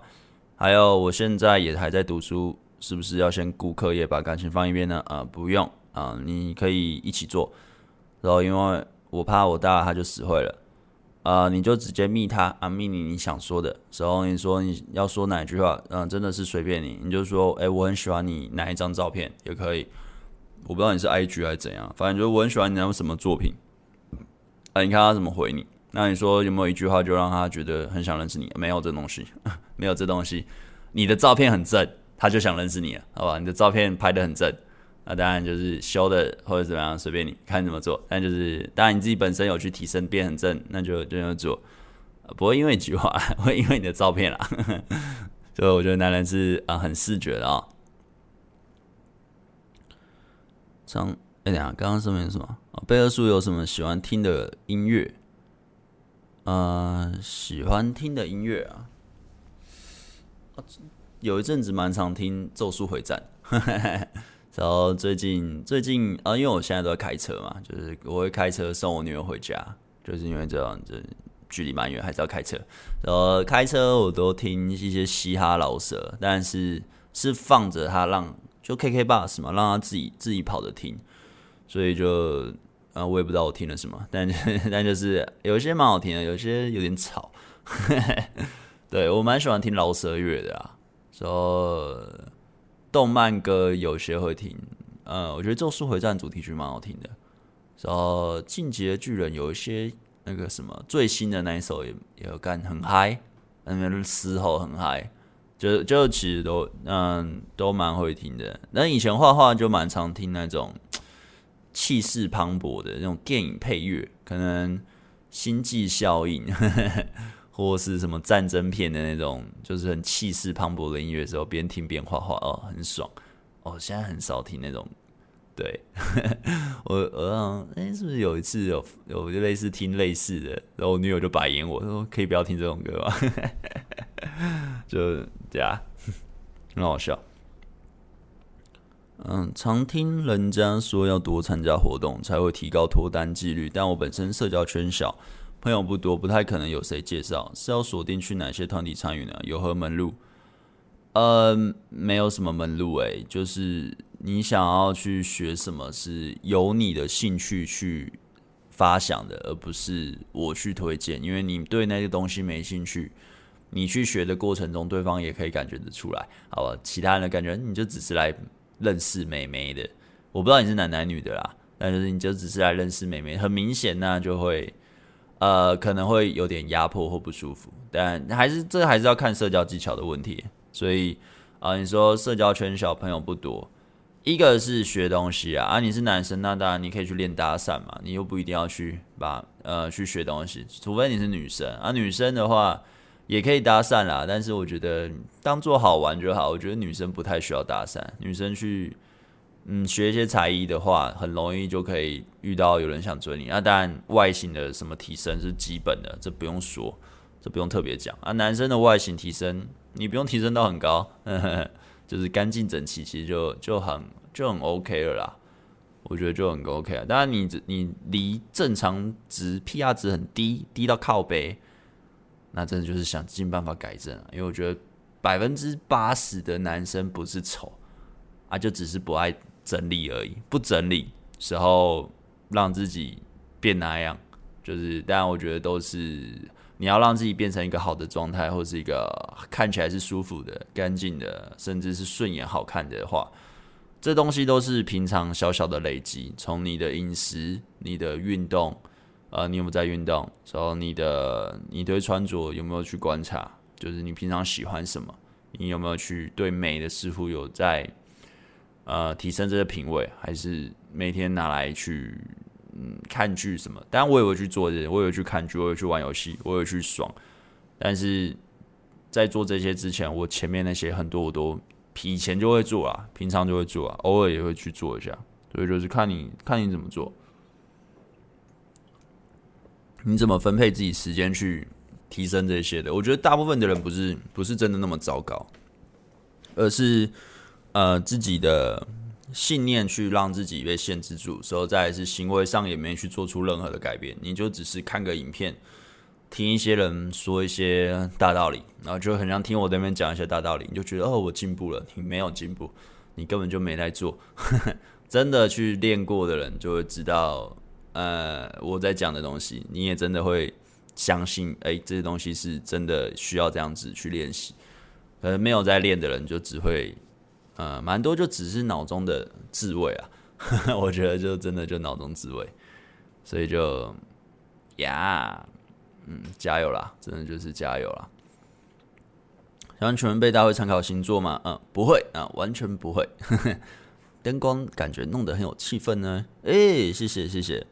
还有，我现在也还在读书，是不是要先顾课业，把感情放一边呢？呃，不用啊，你可以一起做。然后，因为我怕我大了他就死会了，啊，你就直接密他啊，密你你想说的。时候你说你要说哪句话，嗯，真的是随便你，你就说，哎，我很喜欢你哪一张照片也可以。我不知道你是 IG 还是怎样，反正就是我很喜欢你那什么作品。啊，你看他怎么回你？那你说有没有一句话就让他觉得很想认识你？没有这东西，[LAUGHS] 没有这东西。你的照片很正，他就想认识你，好吧？你的照片拍的很正，那当然就是修的或者怎么样，随便你看怎么做。但就是当然你自己本身有去提升变很正，那就就要做。不会因为一句话，[LAUGHS] 会因为你的照片啦。[LAUGHS] 所以我觉得男人是啊很视觉的啊。张。哎，等下，刚刚说明什么？贝尔叔有什么喜欢听的音乐？呃，喜欢听的音乐啊，有一阵子蛮常听《咒术回战》，[LAUGHS] 然后最近最近啊，因为我现在都在开车嘛，就是我会开车送我女儿回家，就是因为这样子距离蛮远，还是要开车。然后开车我都听一些嘻哈饶舌，但是是放着它让就 K K bus 嘛，让他自己自己跑着听。所以就啊，我也不知道我听了什么，但 [LAUGHS] 但就是有一些蛮好听的，有些有点吵。[LAUGHS] 对，我蛮喜欢听饶舌乐的啊，说、so, 动漫歌有些会听，嗯，我觉得《咒术回战》主题曲蛮好听的。然后《进击的巨人》有一些那个什么最新的那一首也也有干很嗨，那边嘶吼很嗨，就就其实都嗯都蛮会听的。那以前画画就蛮常听那种。气势磅礴的那种电影配乐，可能星际效应，呵 [LAUGHS] 呵或是什么战争片的那种，就是很气势磅礴的音乐时候，边听边画画哦，很爽哦。现在很少听那种，对 [LAUGHS] 我我哎、欸，是不是有一次有有就类似听类似的，然后我女友就白眼我说可以不要听这种歌吗？[LAUGHS] 就对啊，很好笑。嗯，常听人家说要多参加活动才会提高脱单几率，但我本身社交圈小，朋友不多，不太可能有谁介绍。是要锁定去哪些团体参与呢？有何门路？呃，没有什么门路诶、就是你想要去学什么，是由你的兴趣去发想的，而不是我去推荐。因为你对那个东西没兴趣，你去学的过程中，对方也可以感觉得出来。好吧，其他人的感觉你就只是来。认识妹妹的，我不知道你是男男女的啦，但是你就只是来认识妹妹，很明显那就会，呃，可能会有点压迫或不舒服，但还是这还是要看社交技巧的问题。所以啊、你说社交圈小朋友不多，一个是学东西啊，啊，你是男生，那当然你可以去练搭讪嘛，你又不一定要去把呃去学东西，除非你是女生啊，女生的话。也可以搭讪啦，但是我觉得当做好玩就好。我觉得女生不太需要搭讪，女生去嗯学一些才艺的话，很容易就可以遇到有人想追你。那当然外形的什么提升是基本的，这不用说，这不用特别讲啊。男生的外形提升，你不用提升到很高，呵 [LAUGHS] 呵就是干净整齐，其实就就很就很 OK 了啦。我觉得就很 OK 啊。当然你你离正常值 PR 值很低，低到靠背。那真的就是想尽办法改正，因为我觉得百分之八十的男生不是丑啊，就只是不爱整理而已。不整理时候让自己变那样，就是当然我觉得都是你要让自己变成一个好的状态，或是一个看起来是舒服的、干净的，甚至是顺眼好看的话，这东西都是平常小小的累积，从你的饮食、你的运动。呃，你有没有在运动？然后你的你对穿着有没有去观察？就是你平常喜欢什么？你有没有去对美的似乎有在呃提升这个品味？还是每天拿来去嗯看剧什么？当然我也会去做这些，我也会去看剧，我也会去玩游戏，我也去爽。但是在做这些之前，我前面那些很多我都以前就会做啊，平常就会做啊，偶尔也会去做一下。所以就是看你看你怎么做。你怎么分配自己时间去提升这些的？我觉得大部分的人不是不是真的那么糟糕，而是呃自己的信念去让自己被限制住，之后再是行为上也没去做出任何的改变，你就只是看个影片，听一些人说一些大道理，然后就很像听我这边讲一些大道理，你就觉得哦，我进步了，你没有进步，你根本就没在做。[LAUGHS] 真的去练过的人就会知道，呃，我在讲的东西，你也真的会相信，哎，这些东西是真的需要这样子去练习。可能没有在练的人就只会。呃，蛮多就只是脑中的自慰啊，[LAUGHS] 我觉得就真的就脑中自慰，所以就呀，嗯，加油啦，真的就是加油啦。想请问贝大会参考星座吗？嗯，不会啊，完全不会。[LAUGHS] 灯光感觉弄得很有气氛呢，哎，谢谢谢谢。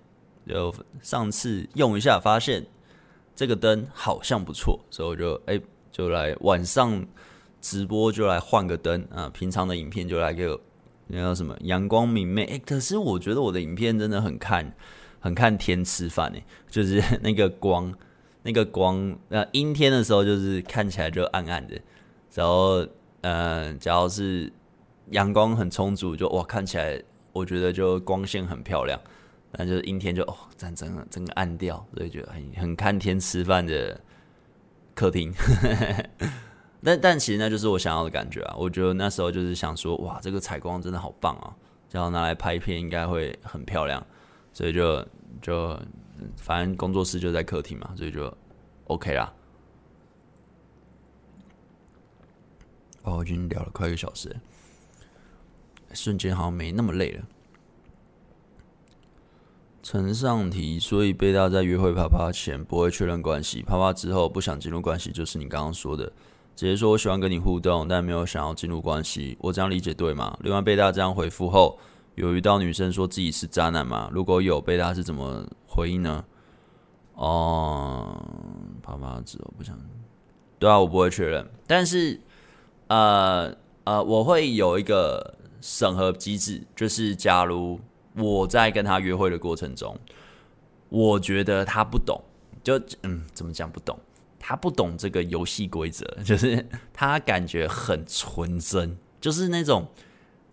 就上次用一下，发现这个灯好像不错，所以我就哎，就来晚上。直播就来换个灯啊，平常的影片就来给我那叫什么阳光明媚。哎，可是我觉得我的影片真的很看很看天吃饭哎，就是那个光那个光，那阴天的时候就是看起来就暗暗的，然后呃，只要是阳光很充足，就哇看起来我觉得就光线很漂亮。但就是阴天就哦，整整个整个暗掉，所以就很很看天吃饭的客厅。[LAUGHS] 但但其实那就是我想要的感觉啊！我觉得那时候就是想说，哇，这个采光真的好棒啊！这样拿来拍片，应该会很漂亮，所以就就反正工作室就在客厅嘛，所以就 OK 啦。哦，已经聊了快一个小时，瞬间好像没那么累了。承上题，所以贝大在约会啪啪前不会确认关系，啪啪之后不想进入关系，就是你刚刚说的。直接说我喜欢跟你互动，但没有想要进入关系，我这样理解对吗？另外，贝大这样回复后，有遇到女生说自己是渣男吗？如果有，贝大是怎么回应呢？哦，啪啪之后不想，对啊，我不会确认，但是呃呃，我会有一个审核机制，就是假如我在跟他约会的过程中，我觉得他不懂，就嗯，怎么讲不懂？他不懂这个游戏规则，[LAUGHS] 就是他感觉很纯真，就是那种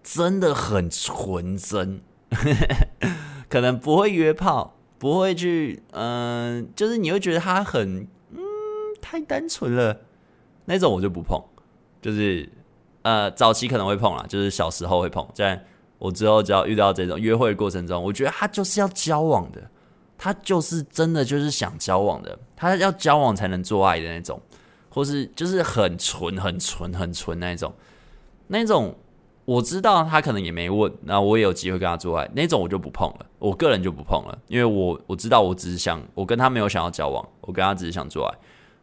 真的很纯真，[LAUGHS] 可能不会约炮，不会去，嗯、就是你会觉得他很，嗯，太单纯了，那种我就不碰，就是呃，早期可能会碰啦，就是小时候会碰，在我之后只要遇到这种约会过程中，我觉得他就是要交往的。他就是真的就是想交往的，他要交往才能做爱的那种，或是就是很纯、很纯、很纯那种，那种我知道他可能也没问，那我也有机会跟他做爱，那种我就不碰了，我个人就不碰了，因为我我知道我只是想，我跟他没有想要交往，我跟他只是想做爱，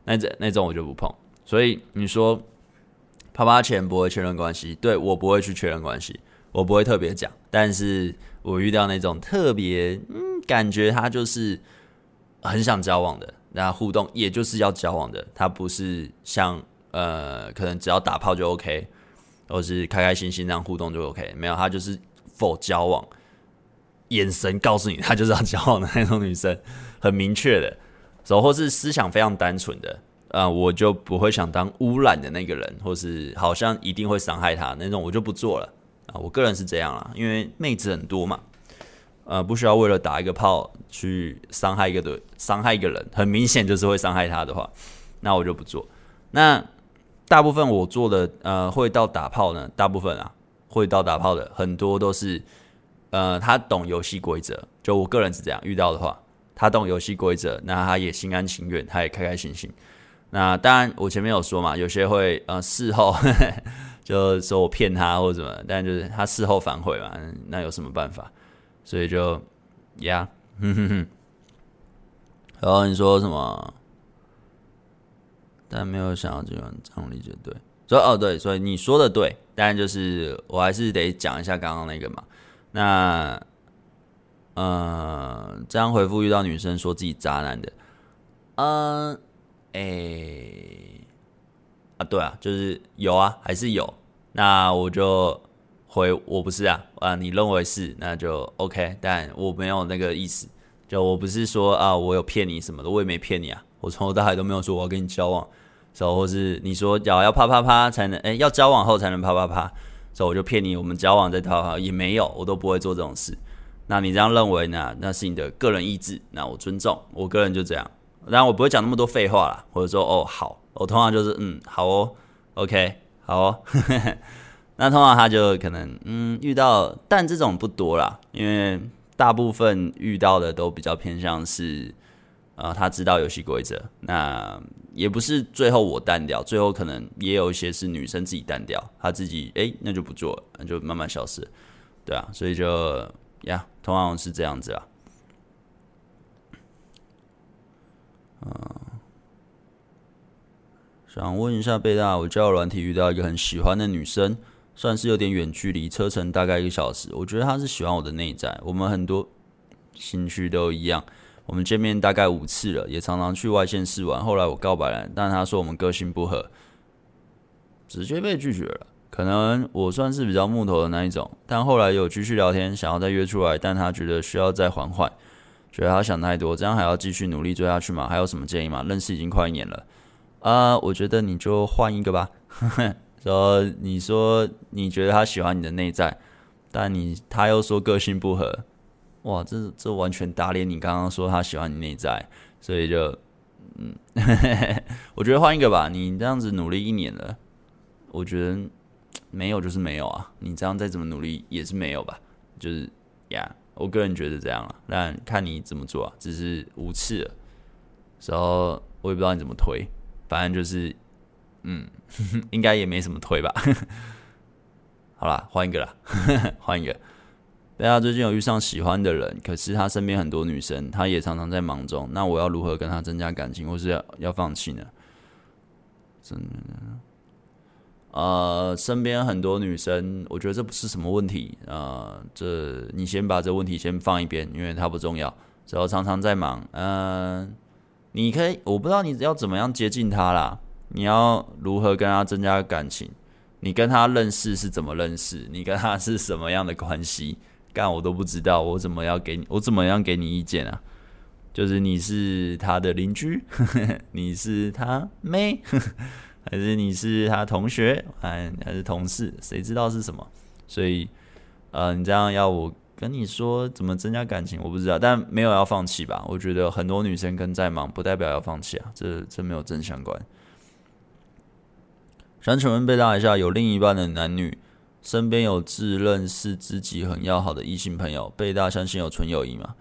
那这那种我就不碰。所以你说啪啪前不会确认关系，对，我不会去确认关系，我不会特别讲，但是我遇到那种特别嗯。感觉他就是很想交往的，那互动也就是要交往的，他不是像呃，可能只要打炮就 OK，或是开开心心那样互动就 OK，没有，他就是否交往，眼神告诉你他就是要交往的那种女生，很明确的，然后或是思想非常单纯的，啊、呃，我就不会想当污染的那个人，或是好像一定会伤害他那种，我就不做了啊，我个人是这样啦，因为妹子很多嘛。呃，不需要为了打一个炮去伤害一个的伤害一个人，很明显就是会伤害他的话，那我就不做。那大部分我做的呃会到打炮呢，大部分啊会到打炮的很多都是呃他懂游戏规则，就我个人是这样遇到的话，他懂游戏规则，那他也心甘情愿，他也开开心心。那当然我前面有说嘛，有些会呃事后 [LAUGHS] 就说我骗他或者什么，但就是他事后反悔嘛，那有什么办法？所以就，呀，哼哼哼。然后你说什么？但没有想要这样这样理解对。所以哦对，所以你说的对，但就是我还是得讲一下刚刚那个嘛。那，呃，这样回复遇到女生说自己渣男的，嗯、呃，哎、啊对啊，就是有啊，还是有。那我就。回我不是啊，啊，你认为是，那就 OK，但我没有那个意思，就我不是说啊，我有骗你什么的，我也没骗你啊，我从头到尾都没有说我要跟你交往，然后或是你说要要啪啪啪才能，哎，要交往后才能啪啪啪，所以我就骗你我们交往在套好也没有，我都不会做这种事。那你这样认为呢？那是你的个人意志，那我尊重。我个人就这样，当然我不会讲那么多废话啦，或者说哦好，我通常就是嗯好哦，OK 好哦。[LAUGHS] 那通常他就可能嗯遇到，但这种不多啦，因为大部分遇到的都比较偏向是，呃他知道游戏规则，那也不是最后我淡掉，最后可能也有一些是女生自己淡掉，他自己哎、那就不做了，那就慢慢消失，对啊，所以就呀通常是这样子啊，嗯，想问一下贝大，我交友软体遇到一个很喜欢的女生。算是有点远距离，车程大概一个小时。我觉得她是喜欢我的内在，我们很多兴趣都一样。我们见面大概五次了，也常常去外县市玩。后来我告白了，但她说我们个性不合，直接被拒绝了。可能我算是比较木头的那一种，但后来有继续聊天，想要再约出来，但他觉得需要再缓缓，觉得他想太多，这样还要继续努力追下去吗？还有什么建议吗？认识已经快一年了，啊、我觉得你就换一个吧。[LAUGHS] 说你说你觉得他喜欢你的内在，但你他又说个性不合，哇，这这完全打脸你刚刚说他喜欢你内在，所以就嗯，[LAUGHS] 我觉得换一个吧。你这样子努力一年了，我觉得没有就是没有啊。你这样再怎么努力也是没有吧？就是呀，我个人觉得这样啊，但看你怎么做啊。只是五次，然后我也不知道你怎么推，反正就是。嗯，应该也没什么推吧。[LAUGHS] 好啦，换一个啦，[LAUGHS] 换一个。大家最近有遇上喜欢的人，可是他身边很多女生，他也常常在忙中。那我要如何跟他增加感情，或是要要放弃呢？真的，呃，身边很多女生，我觉得这不是什么问题。呃，这你先把这问题先放一边，因为它不重要。只要常常在忙，嗯、你可以，我不知道你要怎么样接近他啦。你要如何跟他增加感情？你跟他认识是怎么认识？你跟他是什么样的关系？干我都不知道，我怎么要给你？我怎么样给你意见啊？就是你是他的邻居，[LAUGHS] 你是他妹，[LAUGHS] 还是你是他同学？还还是同事？谁知道是什么？所以，呃，你这样要我跟你说怎么增加感情？我不知道，但没有要放弃吧？我觉得很多女生跟在忙，不代表要放弃啊，这这没有正相关。想请问贝大一下，有另一半的男女，身边有自认是自己很要好的异性朋友，贝大相信有纯友谊吗？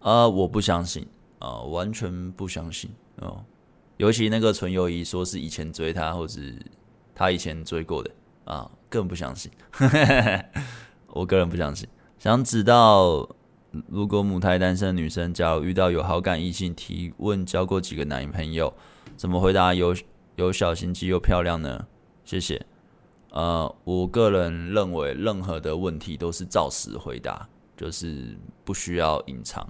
呃，我不相信，啊、完全不相信哦。尤其那个纯友谊，说是以前追他，或是他以前追过的啊、更不相信。[LAUGHS] 我个人不相信。想知道，如果母胎单身女生，假如遇到有好感异性，提问交过几个男朋友，怎么回答有有小心机又漂亮呢？谢谢。呃，我个人认为，任何的问题都是照实回答，就是不需要隐藏。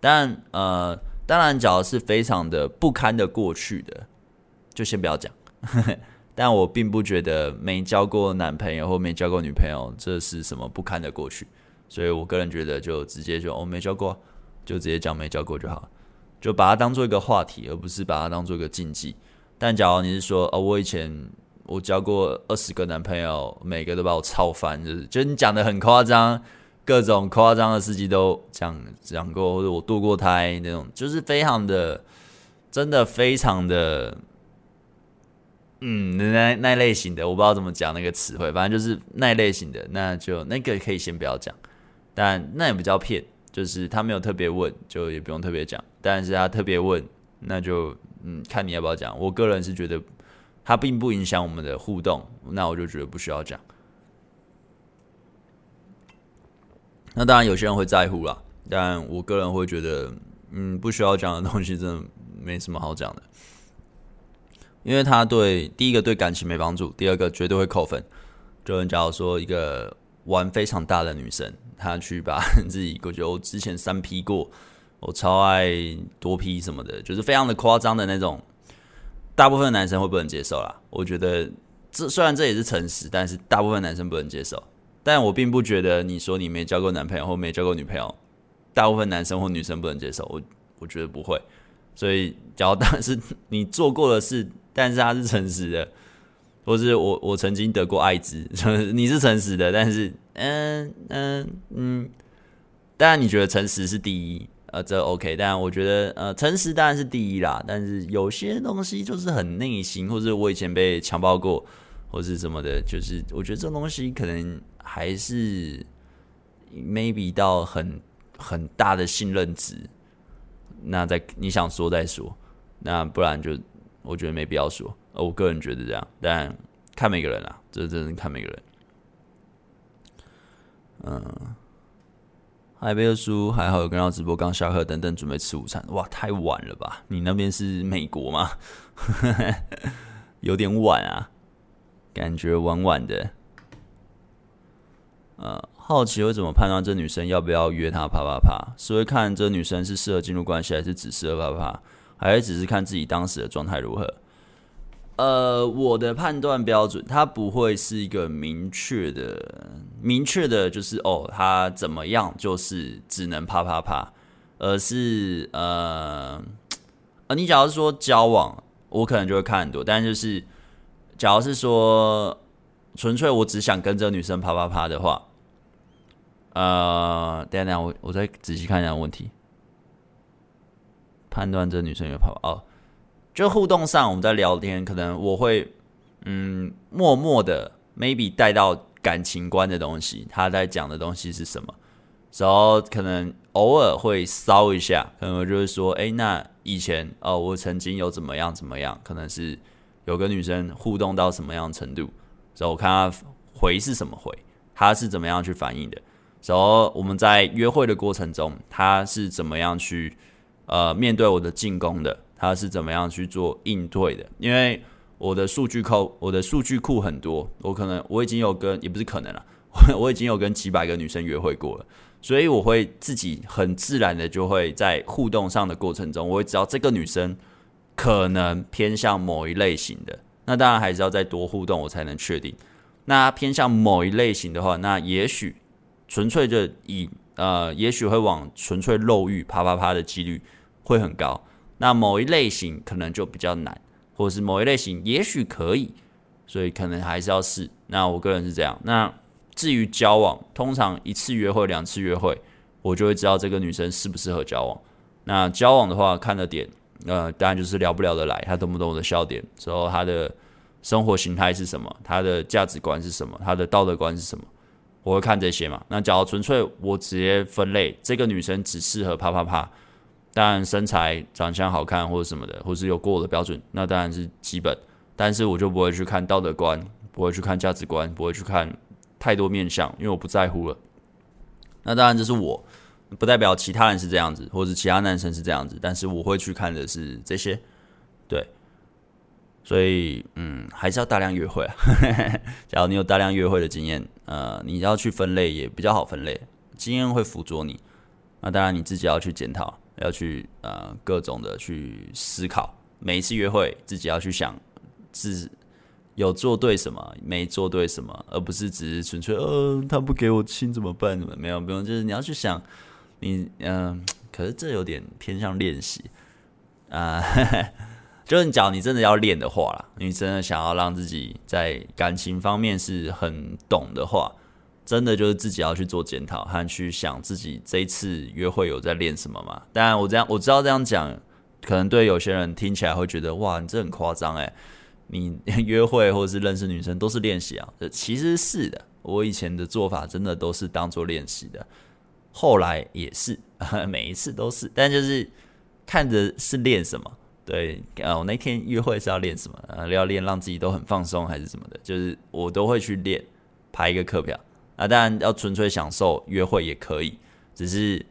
但呃，当然，假如是非常的不堪的过去的，就先不要讲。[LAUGHS] 但我并不觉得没交过男朋友或没交过女朋友，这是什么不堪的过去。所以我个人觉得，就直接就我、没交过，就直接讲没交过就好，就把它当做一个话题，而不是把它当做一个禁忌。但假如你是说，哦，我以前。我交过二十个男朋友，每个都把我操翻，就是，就你讲的很夸张，各种夸张的事情都讲讲过，或者我堕过胎那种，就是非常的，真的非常的，嗯，那那类型的，我不知道怎么讲那个词汇，反正就是那类型的，那就那个可以先不要讲，但那也比较骗，就是他没有特别问，就也不用特别讲，但是他特别问，那就嗯，看你要不要讲，我个人是觉得。他并不影响我们的互动，那我就觉得不需要讲。那当然有些人会在乎啦，但我个人会觉得，嗯，不需要讲的东西真的没什么好讲的，因为他对第一个对感情没帮助，第二个绝对会扣分。就假如说一个玩非常大的女生，她去把 [LAUGHS] 自己，我觉得我之前三 P 过，我超爱多 P 什么的，就是非常的夸张的那种。大部分男生会不能接受啦，我觉得这虽然这也是诚实，但是大部分男生不能接受。但我并不觉得你说你没交过男朋友或没交过女朋友，大部分男生或女生不能接受。我我觉得不会。所以，只要当然是你做过的事，但是他是诚实的，或是我我曾经得过艾滋，[LAUGHS] 你是诚实的，但是嗯嗯嗯，当然你觉得诚实是第一，呃，这 OK，但我觉得呃，诚实当然是第一啦，但是有些东西就是很内心，或者我以前被强暴过，或是什么的，就是我觉得这东西可能还是 maybe 到很很大的信任值，那再你想说再说，那不然就我觉得没必要说。我个人觉得这样，但看每个人啊，这真是看每个人。嗯，海贝的书还好有跟到直播，刚下课等等准备吃午餐。哇，太晚了吧？你那边是美国吗？[LAUGHS] 有点晚啊，感觉晚晚的。呃，好奇会怎么判断这女生要不要约他啪啪啪？是会看这女生是适合进入关系，还是只适合啪啪，还是只是看自己当时的状态如何？呃，我的判断标准，它不会是一个明确的、明确的，就是哦，他怎么样，就是只能啪啪啪，而是呃，呃，你假如说交往，我可能就会看很多，但就是，假如是说纯粹我只想跟这个女生啪啪啪的话，呃，等下等下，我我再仔细看一下问题，判断这女生有啪啪哦。就互动上，我们在聊天，可能我会嗯，默默的 maybe 带到感情观的东西，他在讲的东西是什么，然后可能偶尔会骚一下，可能就是说，哎，那以前哦，我曾经有怎么样怎么样，可能是有个女生互动到什么样程度，然后我看他回是什么回，他是怎么样去反应的，然后我们在约会的过程中，他是怎么样去呃面对我的进攻的。他是怎么样去做应对的？因为我的数据库，我的数据库很多，我可能我已经有跟，也不是可能了，[LAUGHS] 我已经有跟几百个女生约会过了，所以我会自己很自然的就会在互动上的过程中，我会知道这个女生可能偏向某一类型的。那当然还是要再多互动，我才能确定。那偏向某一类型的话，那也许纯粹就以呃，也许会往纯粹肉欲啪啪啪的几率会很高。那某一类型可能就比较难，或者是某一类型也许可以，所以可能还是要试。那我个人是这样。那至于交往，通常一次约会、两次约会，我就会知道这个女生适不适合交往。那交往的话，看的点，呃，当然就是聊不聊得来，她懂不懂我的笑点，之后她的生活形态是什么，她的价值观是什么，她的道德观是什么，我会看这些嘛。那假如纯粹我直接分类，这个女生只适合啪啪啪。当然，身材、长相好看或者什么的，或是有过我的标准，那当然是基本。但是我就不会去看道德观，不会去看价值观，不会去看太多面相，因为我不在乎了。那当然这是我，不代表其他人是这样子，或者其他男生是这样子。但是我会去看的是这些，对。所以，嗯，还是要大量约会啊。[LAUGHS] 假如你有大量约会的经验，呃，你要去分类也比较好分类，经验会辅佐你。那当然你自己要去检讨。要去呃各种的去思考，每一次约会自己要去想，是有做对什么，没做对什么，而不是只是纯粹呃他不给我亲怎么办？怎么没有不用，就是你要去想你嗯、可是这有点偏向练习啊，呃、[LAUGHS] 就是你讲你真的要练的话啦，你真的想要让自己在感情方面是很懂的话。真的就是自己要去做检讨和去想自己这一次约会有在练什么吗？当然，我这样我知道这样讲，可能对有些人听起来会觉得哇，你这很夸张诶。你约会或者是认识女生都是练习啊？这其实是的，我以前的做法真的都是当做练习的，后来也是，[LAUGHS] 每一次都是，但就是看着是练什么。对，呃，我那天约会是要练什么？呃，要练让自己都很放松还是什么的？就是我都会去练，排一个课表。啊，当然要纯粹享受约会也可以，只是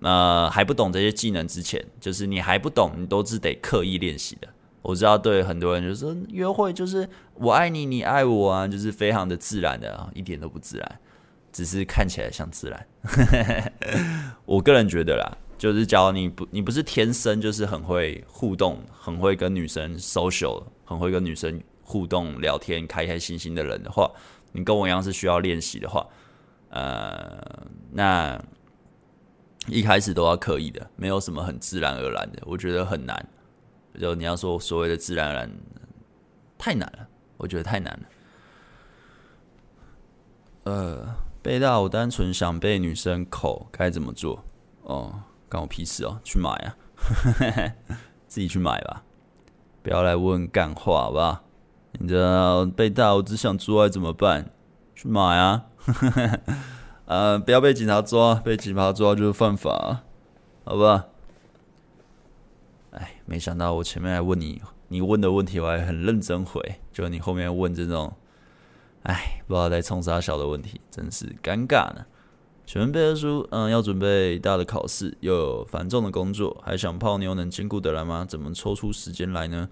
呃还不懂这些技能之前，就是你还不懂，你都是得刻意练习的。我知道对很多人就是说约会就是我爱你，你爱我啊，就是非常的自然的啊，一点都不自然，只是看起来像自然。[LAUGHS] 我个人觉得啦，就是假如你不你不是天生就是很会互动，很会跟女生 social，很会跟女生互动聊天，开开心心的人的话。你跟我一样是需要练习的话，呃，那一开始都要刻意的，没有什么很自然而然的，我觉得很难。就你要说所谓的自然而然，太难了。我觉得太难了。呃，贝大，我单纯想被女生口，该怎么做？哦，关我屁事哦，去买啊，[LAUGHS] 自己去买吧，不要来问干话，好不好？你知道贝大，我只想做爱怎么办？去买啊！[LAUGHS] 呃，不要被警察抓，被警察抓就是犯法，好吧？哎，没想到我前面还问你，你问的问题我还很认真回，就你后面问这种，哎，不知道在冲啥小的问题，真是尴尬呢。请问贝大叔，嗯，要准备大的考试，又有繁重的工作，还想泡妞，能兼顾得来吗？怎么抽出时间来呢？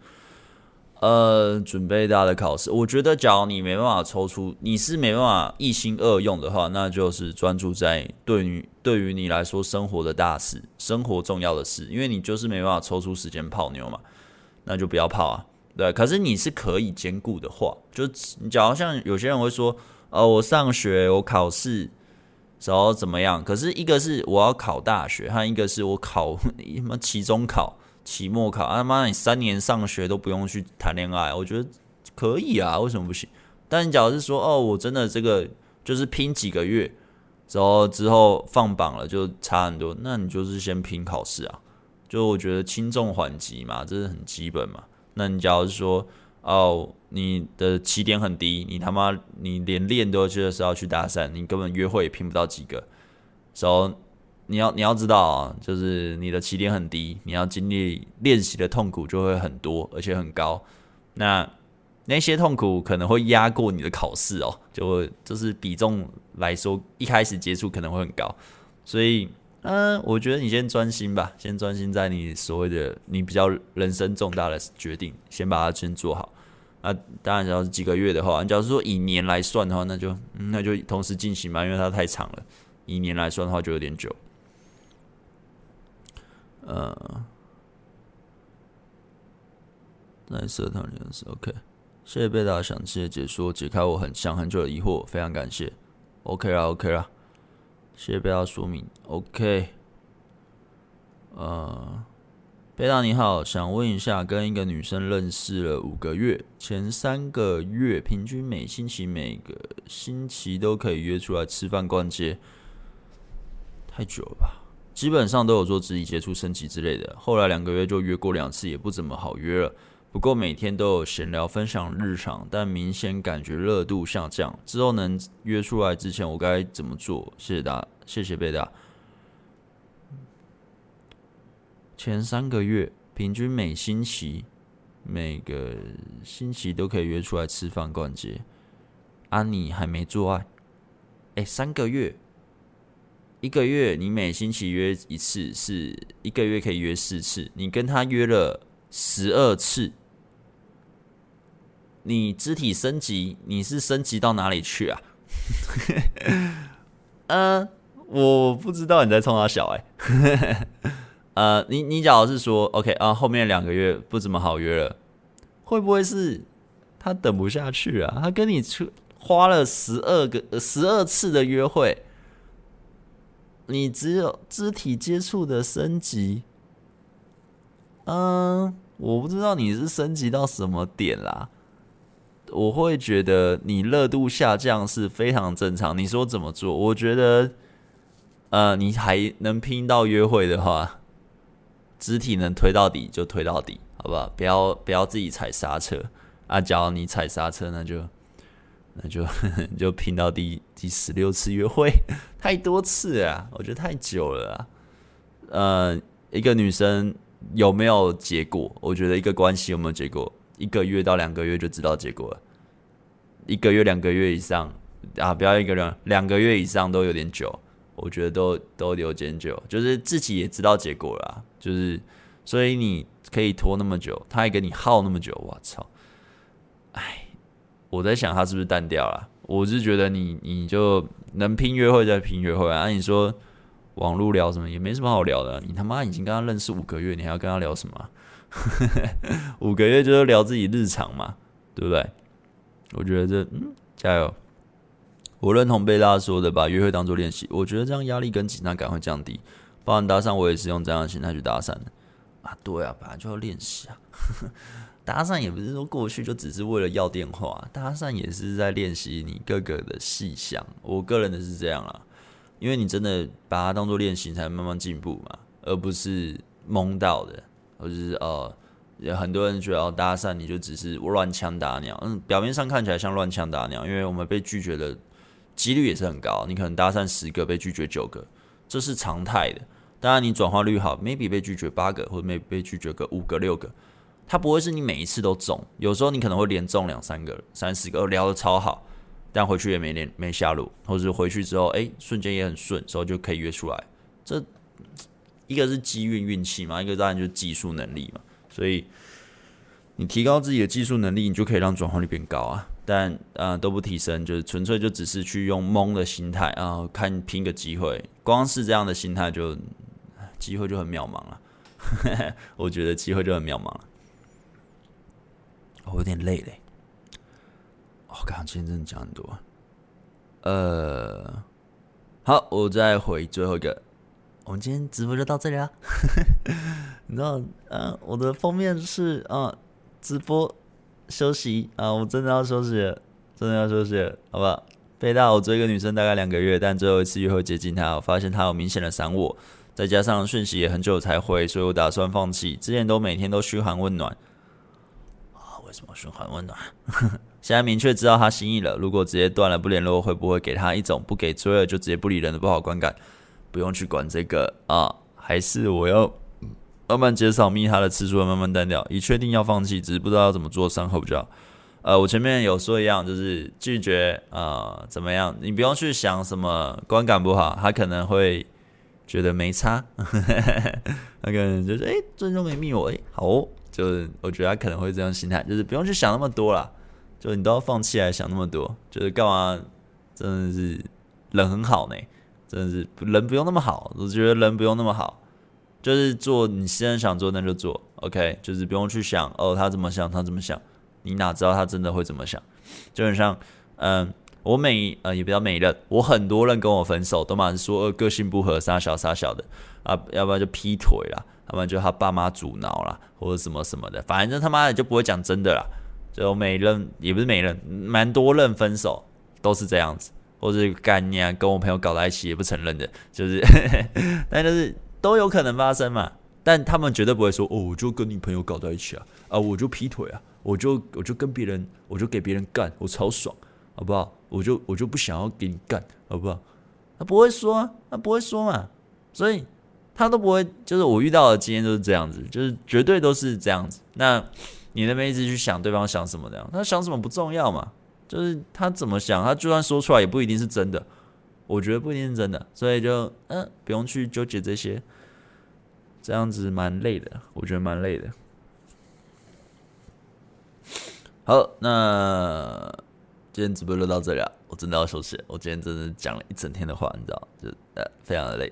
呃，准备大的考试，我觉得，假如你没办法抽出，你是没办法一心二用的话，那就是专注在对于对于你来说生活的大事、生活重要的事，因为你就是没办法抽出时间泡妞嘛，那就不要泡啊。对，可是你是可以兼顾的话，就你假如像有些人会说，呃，我上学，我考试然后怎么样？可是一个是我要考大学，还有一个是我考 [LAUGHS] 什么期中考。期末考啊妈！你三年上学都不用去谈恋爱，我觉得可以啊，为什么不行？但你假如是说哦，我真的这个就是拼几个月，然后之后放榜了就差很多，那你就是先拼考试啊。就我觉得轻重缓急嘛，这是很基本嘛。那你假如是说哦，你的起点很低，你他妈你连练都觉得是要去搭讪，你根本约会也拼不到几个，然后。你要你要知道啊，就是你的起点很低，你要经历练习的痛苦就会很多，而且很高。那那些痛苦可能会压过你的考试哦，就会就是比重来说，一开始接触可能会很高。所以，嗯，我觉得你先专心吧，先专心在你所谓的你比较人生重大的决定，先把它先做好。那，当然，只要是几个月的话，你假如说以年来算的话，那就那就同时进行吧，因为它太长了。以年来算的话，就有点久。呃，在社团里是 OK，谢谢贝达详细的解说，解开我很想很久的疑惑，非常感谢。OK 啦，OK 啦，谢谢贝达说明。OK，呃，贝达你好，想问一下，跟一个女生认识了五个月，前三个月平均每星期每个星期都可以约出来吃饭逛街，太久了吧？基本上都有做肢体接触、升级之类的。后来两个月就约过两次，也不怎么好约了。不过每天都有闲聊、分享日常，但明显感觉热度下降。之后能约出来之前，我该怎么做？谢谢大家，谢谢贝大。前三个月平均每星期每个星期都可以约出来吃饭、逛街。啊，你还没做爱？哎，三个月。一个月，你每星期约一次，是一个月可以约四次。你跟他约了十二次，你肢体升级，你是升级到哪里去啊？嗯、[LAUGHS] 呃，我不知道你在冲他小哎、欸。[LAUGHS] 呃，你你假如是说，OK 啊，后面两个月不怎么好约了，会不会是他等不下去啊？他跟你出花了十二个十二次的约会。你只有肢体接触的升级，嗯，我不知道你是升级到什么点啦。我会觉得你热度下降是非常正常。你说怎么做？我觉得，呃，你还能拼到约会的话，肢体能推到底就推到底，好不好？不要不要自己踩刹车啊！假如你踩刹车，那就。那就 [LAUGHS] 就拼到第第十六次约会，太多次啊，我觉得太久了啊。呃，一个女生有没有结果？我觉得一个关系有没有结果，一个月到两个月就知道结果了。一个月、两个月以上啊，不要一个人，两个月以上都有点久，我觉得都都有点久，就是自己也知道结果了，就是所以你可以拖那么久，他还跟你耗那么久，我操，我在想他是不是淡掉了？我是觉得你你就能拼约会再拼约会啊！你说网络聊什么也没什么好聊的，你他妈已经跟他认识五个月，你还要跟他聊什么？[LAUGHS] 五个月就是聊自己日常嘛，对不对？我觉得这嗯，加油！我认同贝大说的，把约会当做练习，我觉得这样压力跟紧张感会降低。包含搭讪，我也是用这样的心态去搭讪的啊。对啊，本来就要练习啊。搭讪也不是说过去就只是为了要电话，搭讪也是在练习你各个的细项。我个人的是这样啦，因为你真的把它当做练习，才慢慢进步嘛，而不是蒙到的，或者是呃，有很多人觉得搭讪你就只是乱枪打鸟，嗯，表面上看起来像乱枪打鸟，因为我们被拒绝的几率也是很高，你可能搭讪十个被拒绝九个，这是常态的。当然你转化率好，maybe 被拒绝八个，或者 maybe 被拒绝个五个六个。他不会是你每一次都中，有时候你可能会连中两三个、三四个，聊得超好，但回去也没连没下路，或者是回去之后，哎，瞬间也很顺，之后就可以约出来。这一个是机运运气嘛，一个当然就是技术能力嘛。所以你提高自己的技术能力，你就可以让转化率变高啊。但啊、呃、都不提升，就是纯粹就只是去用蒙的心态啊，看拼个机会，光是这样的心态就机会就很渺茫了。[LAUGHS] 我觉得机会就很渺茫了。我有点累嘞，我刚刚今天真的讲很多。呃，好，我再回最后一个。我们今天直播就到这里啦。[LAUGHS] 你知道，呃，我的封面是啊，直播休息啊，我真的要休息了，真的要休息了，好不好？贝大，我追一个女生大概两个月，但最后一次约会接近她，我发现她有明显的闪我，再加上讯息也很久才回，所以我打算放弃。之前都每天都嘘寒问暖。什么循环温暖？[LAUGHS] 现在明确知道他心意了。如果直接断了不联络，会不会给他一种不给追了就直接不理人的不好观感？不用去管这个啊，还是我要慢慢减少密他的次数，慢慢淡掉。已确定要放弃，只是不知道要怎么做，善后比较。呃，我前面有说一样，就是拒绝啊、怎么样？你不用去想什么观感不好，他可能会觉得没差。[LAUGHS] 他可能就是哎，最终没密我哎，好、就是我觉得他可能会这样心态，就是不用去想那么多啦，就你都要放弃来想那么多，就是干嘛？真的是人很好呢，真的是人不用那么好，我觉得人不用那么好，就是做你现在想做那就做，OK，就是不用去想哦他怎么想他怎么想，你哪知道他真的会怎么想？就很像嗯，我每呃也比较每任，我很多人跟我分手都蛮说呃个性不合，傻小傻小的啊，要不然就劈腿啦。他们就他爸妈阻挠啦，或者什么什么的，反正他妈的就不会讲真的啦。就每任也不是每任，蛮多任分手都是这样子，或者干你啊，跟我朋友搞在一起也不承认的，就是，[LAUGHS] 但就是都有可能发生嘛。但他们绝对不会说哦，我就跟你朋友搞在一起啊，啊，我就劈腿啊，我就我就跟别人，我就给别人干，我超爽，好不好？我就我就不想要给你干，好不好？他不会说啊，他不会说嘛，所以。他都不会，就是我遇到的经验都是这样子，就是绝对都是这样子。那你那边一直去想对方想什么的，他想什么不重要嘛？就是他怎么想，他就算说出来也不一定是真的。我觉得不一定是真的，所以就嗯，不用去纠结这些，这样子蛮累的，我觉得蛮累的。好，那今天直播就到这里了，我真的要休息。我今天真的讲了一整天的话，你知道，就呃非常的累。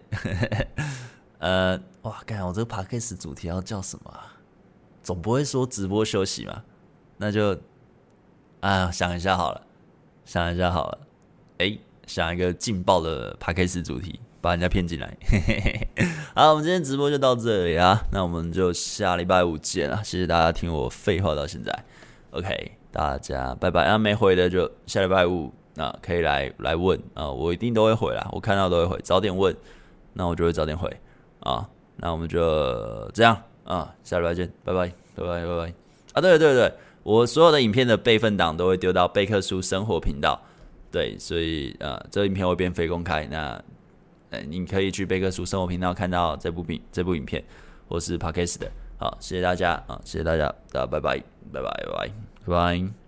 呃，哇，干，我这个 podcast 主题要叫什么啊？总不会说直播休息嘛？那就啊，想一下好了，想一下好了。哎，想一个劲爆的 podcast 主题，把人家骗进来。嘿嘿嘿。好，我们今天直播就到这里啊，那我们就下礼拜五见啊！谢谢大家听我废话到现在。OK，大家拜拜。啊，没回的就下礼拜五啊，可以来来问啊，我一定都会回啦，我看到都会回，早点问，那我就会早点回。啊，那我们就这样啊，下礼拜见，拜拜，拜拜，拜拜。啊，对对对，我所有的影片的备份档都会丢到贝克书生活频道，对，所以呃，这影片会变非公开，那呃，你可以去贝克书生活频道看到这部片，这部影片，或是 Podcast 的。好，谢谢大家啊，谢谢大家，大家拜拜，拜拜，拜拜，拜拜。